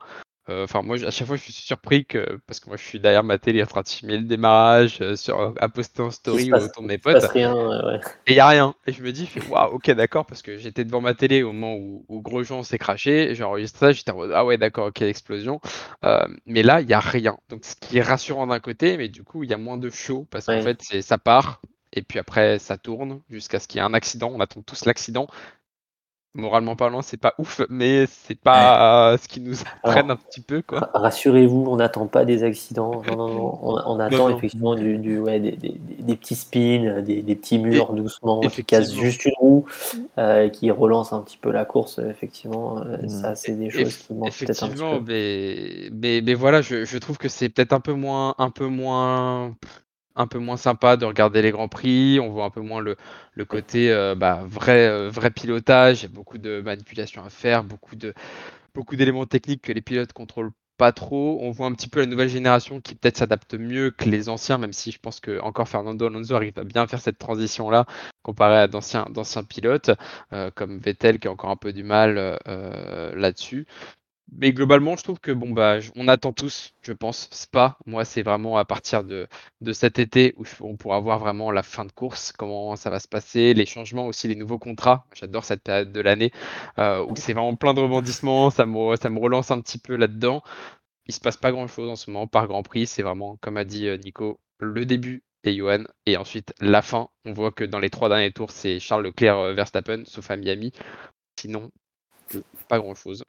Euh, Enfin, moi, à chaque fois, je suis surpris que, parce que moi, je suis derrière ma télé en train de filmer le démarrage, euh, sur, à poster en story ou autour de mes potes. rien, euh, ouais. Et il n'y a rien. Et je me dis, waouh, ok, d'accord, parce que j'étais devant ma télé au moment où, où Grosjean s'est craché, j'ai enregistré ça, j'étais en mode, ah ouais, d'accord, ok, explosion. Euh, mais là, il n'y a rien. Donc, ce qui est rassurant d'un côté, mais du coup, il y a moins de show, parce qu'en fait, ça part, et puis après, ça tourne jusqu'à ce qu'il y ait un accident. On attend tous l'accident. Moralement parlant, c'est pas ouf, mais c'est pas euh, ce qui nous apprenne un petit peu, quoi. Rassurez-vous, on n'attend pas des accidents. Non, non, non. On, on attend effectivement du, du- ouais, des, des- des- des petits spins, des, des petits murs doucement qui cassent juste une roue, euh, qui relancent un petit peu la course. Effectivement, euh, Mm. ça, c'est des choses qui manquent peut-être un petit peu. mais, mais, mais voilà, je, je trouve que c'est peut-être un peu moins, un peu moins, un peu moins sympa de regarder les grands prix. On voit un peu moins le, côté euh, bah, vrai, euh, vrai pilotage. Beaucoup de manipulations à faire, beaucoup d'éléments techniques que les pilotes contrôlent pas trop. On voit un petit peu la nouvelle génération qui peut-être s'adapte mieux que les anciens, même si je pense que encore Fernando Alonso arrive à bien faire cette transition-là comparé à d'anciens, d'anciens pilotes, euh, comme Vettel qui a encore un peu du mal là-dessus mais globalement, je trouve que bon bah, on attend tous, je pense, Spa. Moi, c'est vraiment à partir de, de cet été où on pourra voir vraiment la fin de course, comment ça va se passer, les changements aussi, les nouveaux contrats. J'adore cette période de l'année euh, où c'est vraiment plein de rebondissements. Ça me, ça me relance un petit peu là-dedans. Il se passe pas grand-chose en ce moment par Grand Prix. C'est vraiment, comme a dit euh, Nico, le début et Johan, et ensuite la fin. On voit que dans les trois derniers tours, c'est Charles Leclerc euh, Verstappen, sauf à Miami. Sinon, pas grand-chose.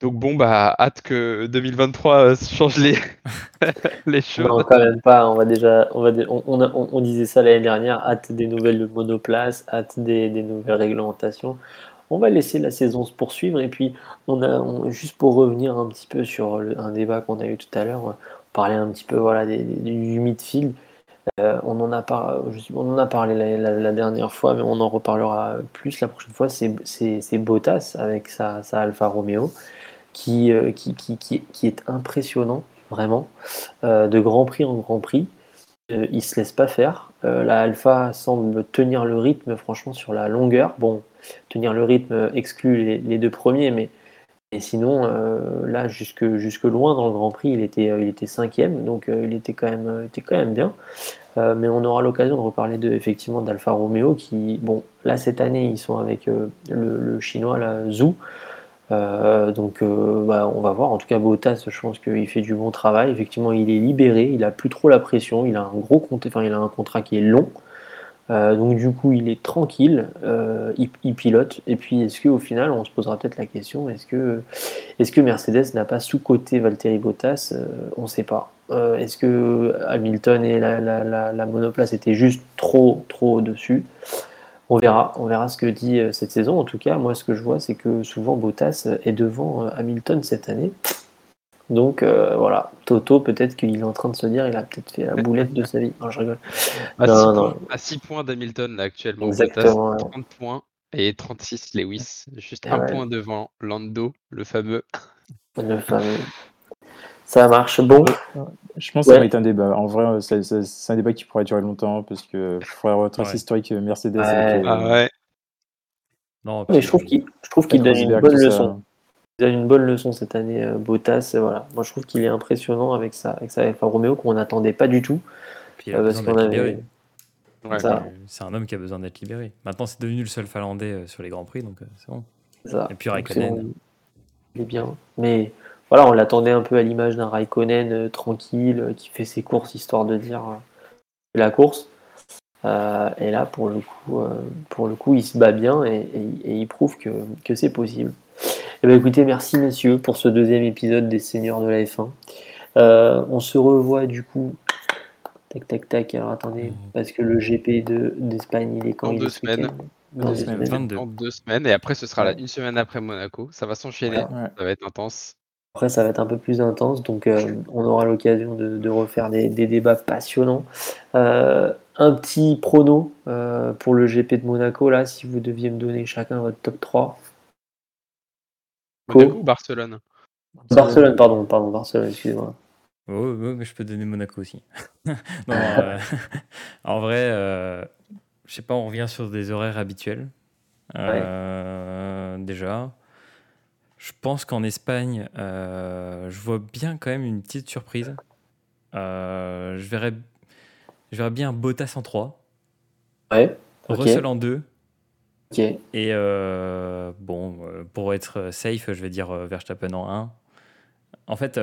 Donc bon, bah, hâte que 2023 euh, [laughs] change les, [laughs] les choses. Non, quand même pas. On va déjà, on, va, on, on, disait ça l'année dernière. Hâte des nouvelles monoplaces, hâte des, des, nouvelles réglementations. On va laisser la saison se poursuivre. Et puis, on a, juste pour revenir un petit peu sur un débat qu'on a eu tout à l'heure, on parlait un petit peu voilà, des, du midfield. Euh, on, en a par, on en a parlé la, la, dernière fois, mais on en reparlera plus la prochaine fois. C'est Bottas avec sa, sa Alfa Romeo. Euh, qui, qui, qui, qui, est impressionnant, vraiment. Euh, de Grand Prix en Grand Prix, euh, il se laisse pas faire. la Alpha semble tenir le rythme, franchement, sur la longueur. Bon, tenir le rythme exclut les, deux premiers, mais sinon, là, jusque, jusque loin dans le Grand Prix, il était, il était cinquième, donc il était quand même, était quand même bien. mais on aura l'occasion de reparler de, effectivement d'Alfa Romeo, qui, bon, là, cette année, ils sont avec le, chinois, là, Zhou. Euh, donc euh, bah, on va voir. En tout cas, Bottas, je pense qu'il fait du bon travail. Effectivement, il est libéré, il a plus trop la pression, il a un gros compte, enfin il a un contrat qui est long. Euh, donc du coup, il est tranquille, il, pilote. Et puis, est-ce qu'au final, on se posera peut-être la question est-ce que, est que Mercedes n'a pas sous-coté Valtteri Bottas? On ne sait pas. est-ce que Hamilton et la, la, monoplace étaient juste trop, trop au-dessus? On verra, on verra ce que dit euh, cette saison. En tout cas, moi, ce que je vois, c'est que souvent Bottas est devant euh, Hamilton cette année. Donc voilà, Toto, peut-être qu'il est en train de se dire, il a peut-être fait la boulette de sa vie. Non, je rigole. À 6 points, d'Hamilton là, actuellement. Exactement. 30 points et 36 Lewis. Juste un point devant Lando, le fameux. Le fameux. Ça marche. Bon. Je pense que ça va être un débat. En vrai, c'est un débat qui pourrait durer longtemps parce que faudrait retracer historique Mercedes. Euh, ah ouais. Non, mais je trouve qu'il qu'il donne une bonne leçon. Il donne une bonne leçon cette année, euh, Bottas. Voilà. Moi, je trouve qu'il est impressionnant avec ça, avec ça, avec Romeo qu'on n'attendait pas du tout. Puis euh, parce qu'on avait... c'est un homme qui a besoin d'être libéré. Maintenant, c'est devenu le seul Finlandais sur les grands prix, donc c'est bon. Et puis Raikkonen. Il est bien, mais voilà, on l'attendait un peu à l'image d'un Raikkonen euh, tranquille, euh, qui fait ses courses histoire de dire euh, la course. et là, pour le coup, pour le coup, il se bat bien et, il prouve que, c'est possible. Eh bien, écoutez, merci messieurs pour ce deuxième épisode des Seigneurs de la F1. on se revoit du coup. Tac, tac, tac. Alors attendez, parce que le GP d'Espagne, il est quand Dans il deux semaines. Dans deux semaines. deux semaines. Et après, ce sera une semaine après Monaco. Ça va s'enchaîner. Ça va être intense. Après, ça va être un peu plus intense, donc euh, on aura l'occasion de, refaire des, débats passionnants. Euh, un petit prono euh, pour le GP de Monaco, là, si vous deviez me donner chacun votre top 3. Monaco ou Barcelone? Barcelone, pardon, pardon, Barcelone, excusez-moi. Oh, mais je peux donner Monaco aussi. [laughs] [laughs] [laughs] en vrai, je sais pas, on revient sur des horaires habituels. Déjà. Je pense qu'en Espagne, euh, je vois bien quand même une petite surprise. Euh, je, verrais, je verrais bien Bottas en 3. Ouais. Russell en 2. Ok. Et euh, bon, pour être safe, je vais dire Verstappen en 1. En fait,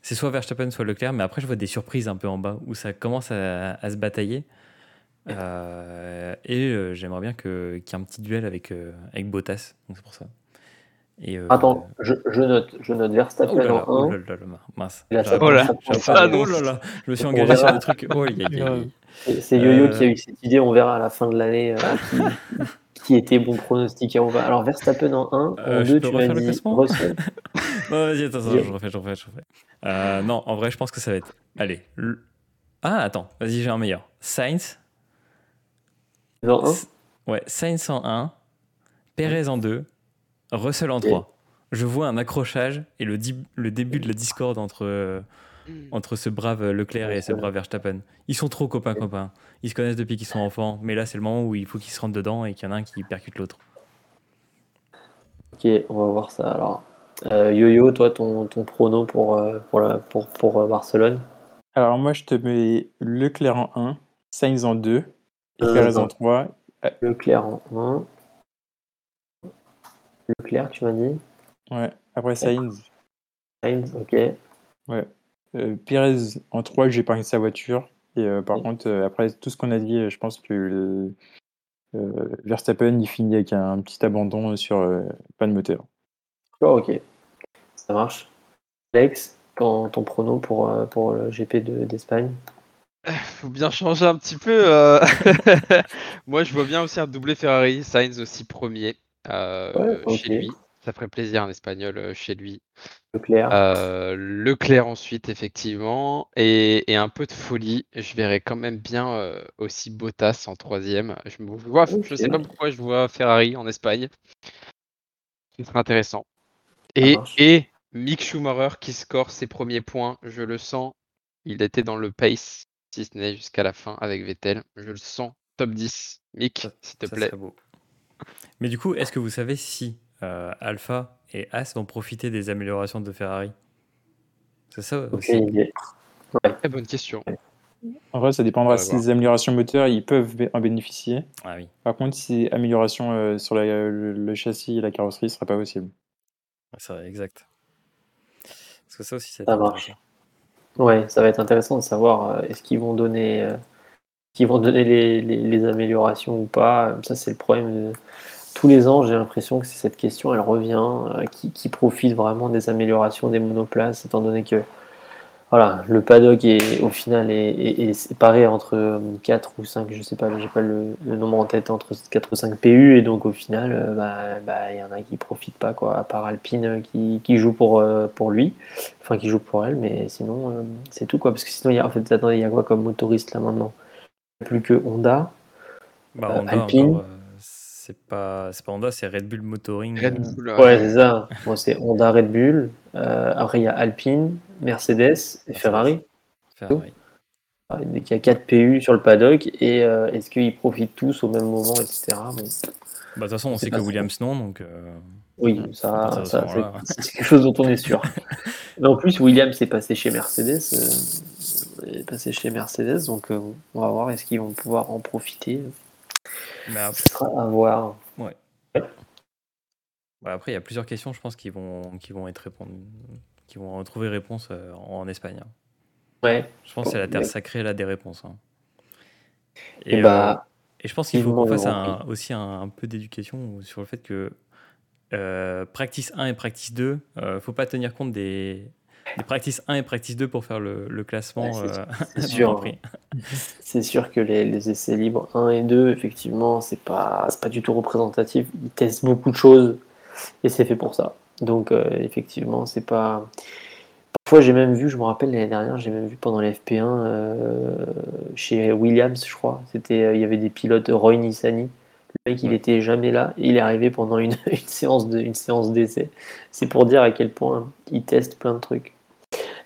c'est soit Verstappen, soit Leclerc, mais après, je vois des surprises un peu en bas où ça commence à, se batailler. et j'aimerais bien qu'il y ait un petit duel avec, avec Bottas. Donc c'est pour ça. Euh, Attends, je, je, note, je note Verstappen oh là là, en 1. Oh là là, mince. Oh là, oh là, je me suis engagé sur le truc. Oh, y a, y a, Et C'est Yo-Yo Euh, qui a eu cette idée, on verra à la fin de l'année euh, [laughs] qui, qui était bon pronostic. On va... Alors Verstappen en 1, en Euh, je 2 peux tu m'as dit Russell. [laughs] Non, vas-y, attends, attends, je refais, je refais, je refais. Euh, non, en vrai, je pense que ça va être. Allez. le- Ah, attends, vas-y, j'ai un meilleur. Sainz. En 1 S- Ouais, Sainz en 1, Perez en 2, Russell en Ok. 3. Je vois un accrochage et le, le début de la discorde entre, euh, entre ce brave Leclerc et ce brave Verstappen. Ils sont trop copains-copains. Ils se connaissent depuis qu'ils sont enfants, mais là, c'est le moment où il faut qu'ils se rentrent dedans et qu'il y en a un qui percute l'autre. Ok, on va voir ça. Alors, euh, Yo-Yo, toi, ton, ton prono pour, euh, pour, la- pour, pour Barcelone? Alors moi, je te mets Leclerc en 1, Sainz en 2, et Euh, Perez en non. 3. Leclerc en 1. Leclerc, tu m'as dit Ouais. Après Sainz, Sainz, ok. euh, Perez en 3, j'épargne sa voiture. Et euh, par Oui. contre, euh, après tout ce qu'on a dit, euh, je pense que le- euh, Verstappen, il finit avec un petit abandon sur euh, pas de moteur. Oh, ok, ça marche. Alex, ton, ton prono pour, euh, pour le GP de- d'Espagne Faut [laughs] bien changer un petit peu. euh. [laughs] Moi, je vois bien aussi un doublé Ferrari, Sainz aussi premier Ouais, chez lui. Ça ferait plaisir un espagnol euh, chez lui. Leclerc Euh, Leclerc ensuite, effectivement. Et, et un peu de folie. Je verrais quand même bien euh, aussi Bottas en troisième. Je, me vois, je Ok. sais pas pourquoi je vois Ferrari en Espagne. Ce serait intéressant. Et, Mick Schumacher qui score ses premiers points. Je le sens. Il était dans le pace, si ce n'est jusqu'à la fin avec Vettel. Je le sens. Top 10. Mick, s'il te Ça plaît. serait beau. Mais du coup, est-ce que vous savez si euh, Alpha et As vont profiter des améliorations de Ferrari? C'est ça aussi. Très bonne question. En vrai, ça dépendra Ouais, si voir. les améliorations moteurs, ils peuvent en bénéficier. Ah oui, Par contre, si amélioration euh, sur la- le, le châssis et la carrosserie, ce sera pas possible. c'est vrai, exact. Parce que ça aussi, c'est Ça marche. Ouais, ça va être intéressant de savoir euh, est-ce qu'ils vont donner, euh, qu'ils vont donner les, améliorations ou pas. Ça, c'est le problème. Tous les ans, j'ai l'impression que c'est cette question, elle revient, euh, qui, qui profite vraiment des améliorations des monoplaces, étant donné que voilà, le paddock est au final est, séparé entre 4 ou 5, je sais pas, j'ai pas le, nombre en tête, entre 4 ou 5 PU, et donc au final, euh, bah, bah, il y en a qui profitent pas, quoi, à part Alpine euh, qui, qui joue pour, euh, pour lui, enfin qui joue pour elle, mais sinon, euh, c'est tout, quoi, parce que sinon, il y a, en fait, attendez, il y a quoi comme motoriste là maintenant? Plus que Honda, Bah, Euh, Honda, Alpine. encore, euh, c'est pas, c'est pas Honda, c'est Red Bull Motoring. Red euh, Bull, euh, ouais, c'est ça, Moi, c'est Honda Red Bull, euh, après il y a Alpine, Mercedes et Ferrari. Ferrari. Il y a 4 PU sur le paddock et euh, est-ce qu'ils profitent tous au même moment, etc. Bon, Bah, de toute façon, on sait que ça. Williams non, donc. euh, oui, ça, c'est c'est quelque chose dont on est sûr. [laughs] Mais en plus, Williams est passé chez Mercedes, euh, est passé chez Mercedes, donc euh, on va voir est-ce qu'ils vont pouvoir en profiter? Mais après, Ce sera à voir. après, il y a plusieurs questions, je pense, qui vont, qui vont être répondues, qui vont trouver réponse euh, en Espagne. hein. Ouais. Je pense que c'est la terre sacrée là des réponses. hein. Et, euh, bah, Et je pense qu'il faut qu'on fasse un- aussi un, un peu d'éducation sur le fait que euh, practice 1 et practice 2, euh, faut pas tenir compte des, des practice 1 et practice 2 pour faire le, le classement Ouais, c'est- euh, sûr. C'est [laughs] [laughs] sûr que les, les essais libres 1 et 2, effectivement, c'est pas, c'est pas du tout représentatif. Ils testent beaucoup de choses et c'est fait pour ça. Donc, euh, effectivement, c'est pas. Parfois, j'ai même vu, je me rappelle l'année dernière, j'ai même vu pendant les FP1 euh, chez Williams, je crois. C'était, euh, il y avait des pilotes, Roy Nissany. Le mec, il était jamais là. Il est arrivé pendant une, [laughs] une séance de, une séance d'essai. C'est pour dire à quel point il teste plein de trucs.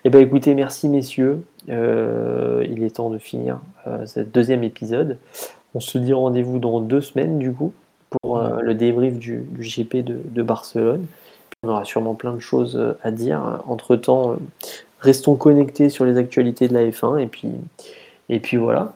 Eh ben, écoutez, merci messieurs. Euh, il est temps de finir euh, ce deuxième épisode. On se dit rendez-vous dans deux semaines du coup pour euh, le débrief du, du GP de, de Barcelone. Puis on aura sûrement plein de choses à dire. Entre temps, restons connectés sur les actualités de la F1 et puis et puis voilà.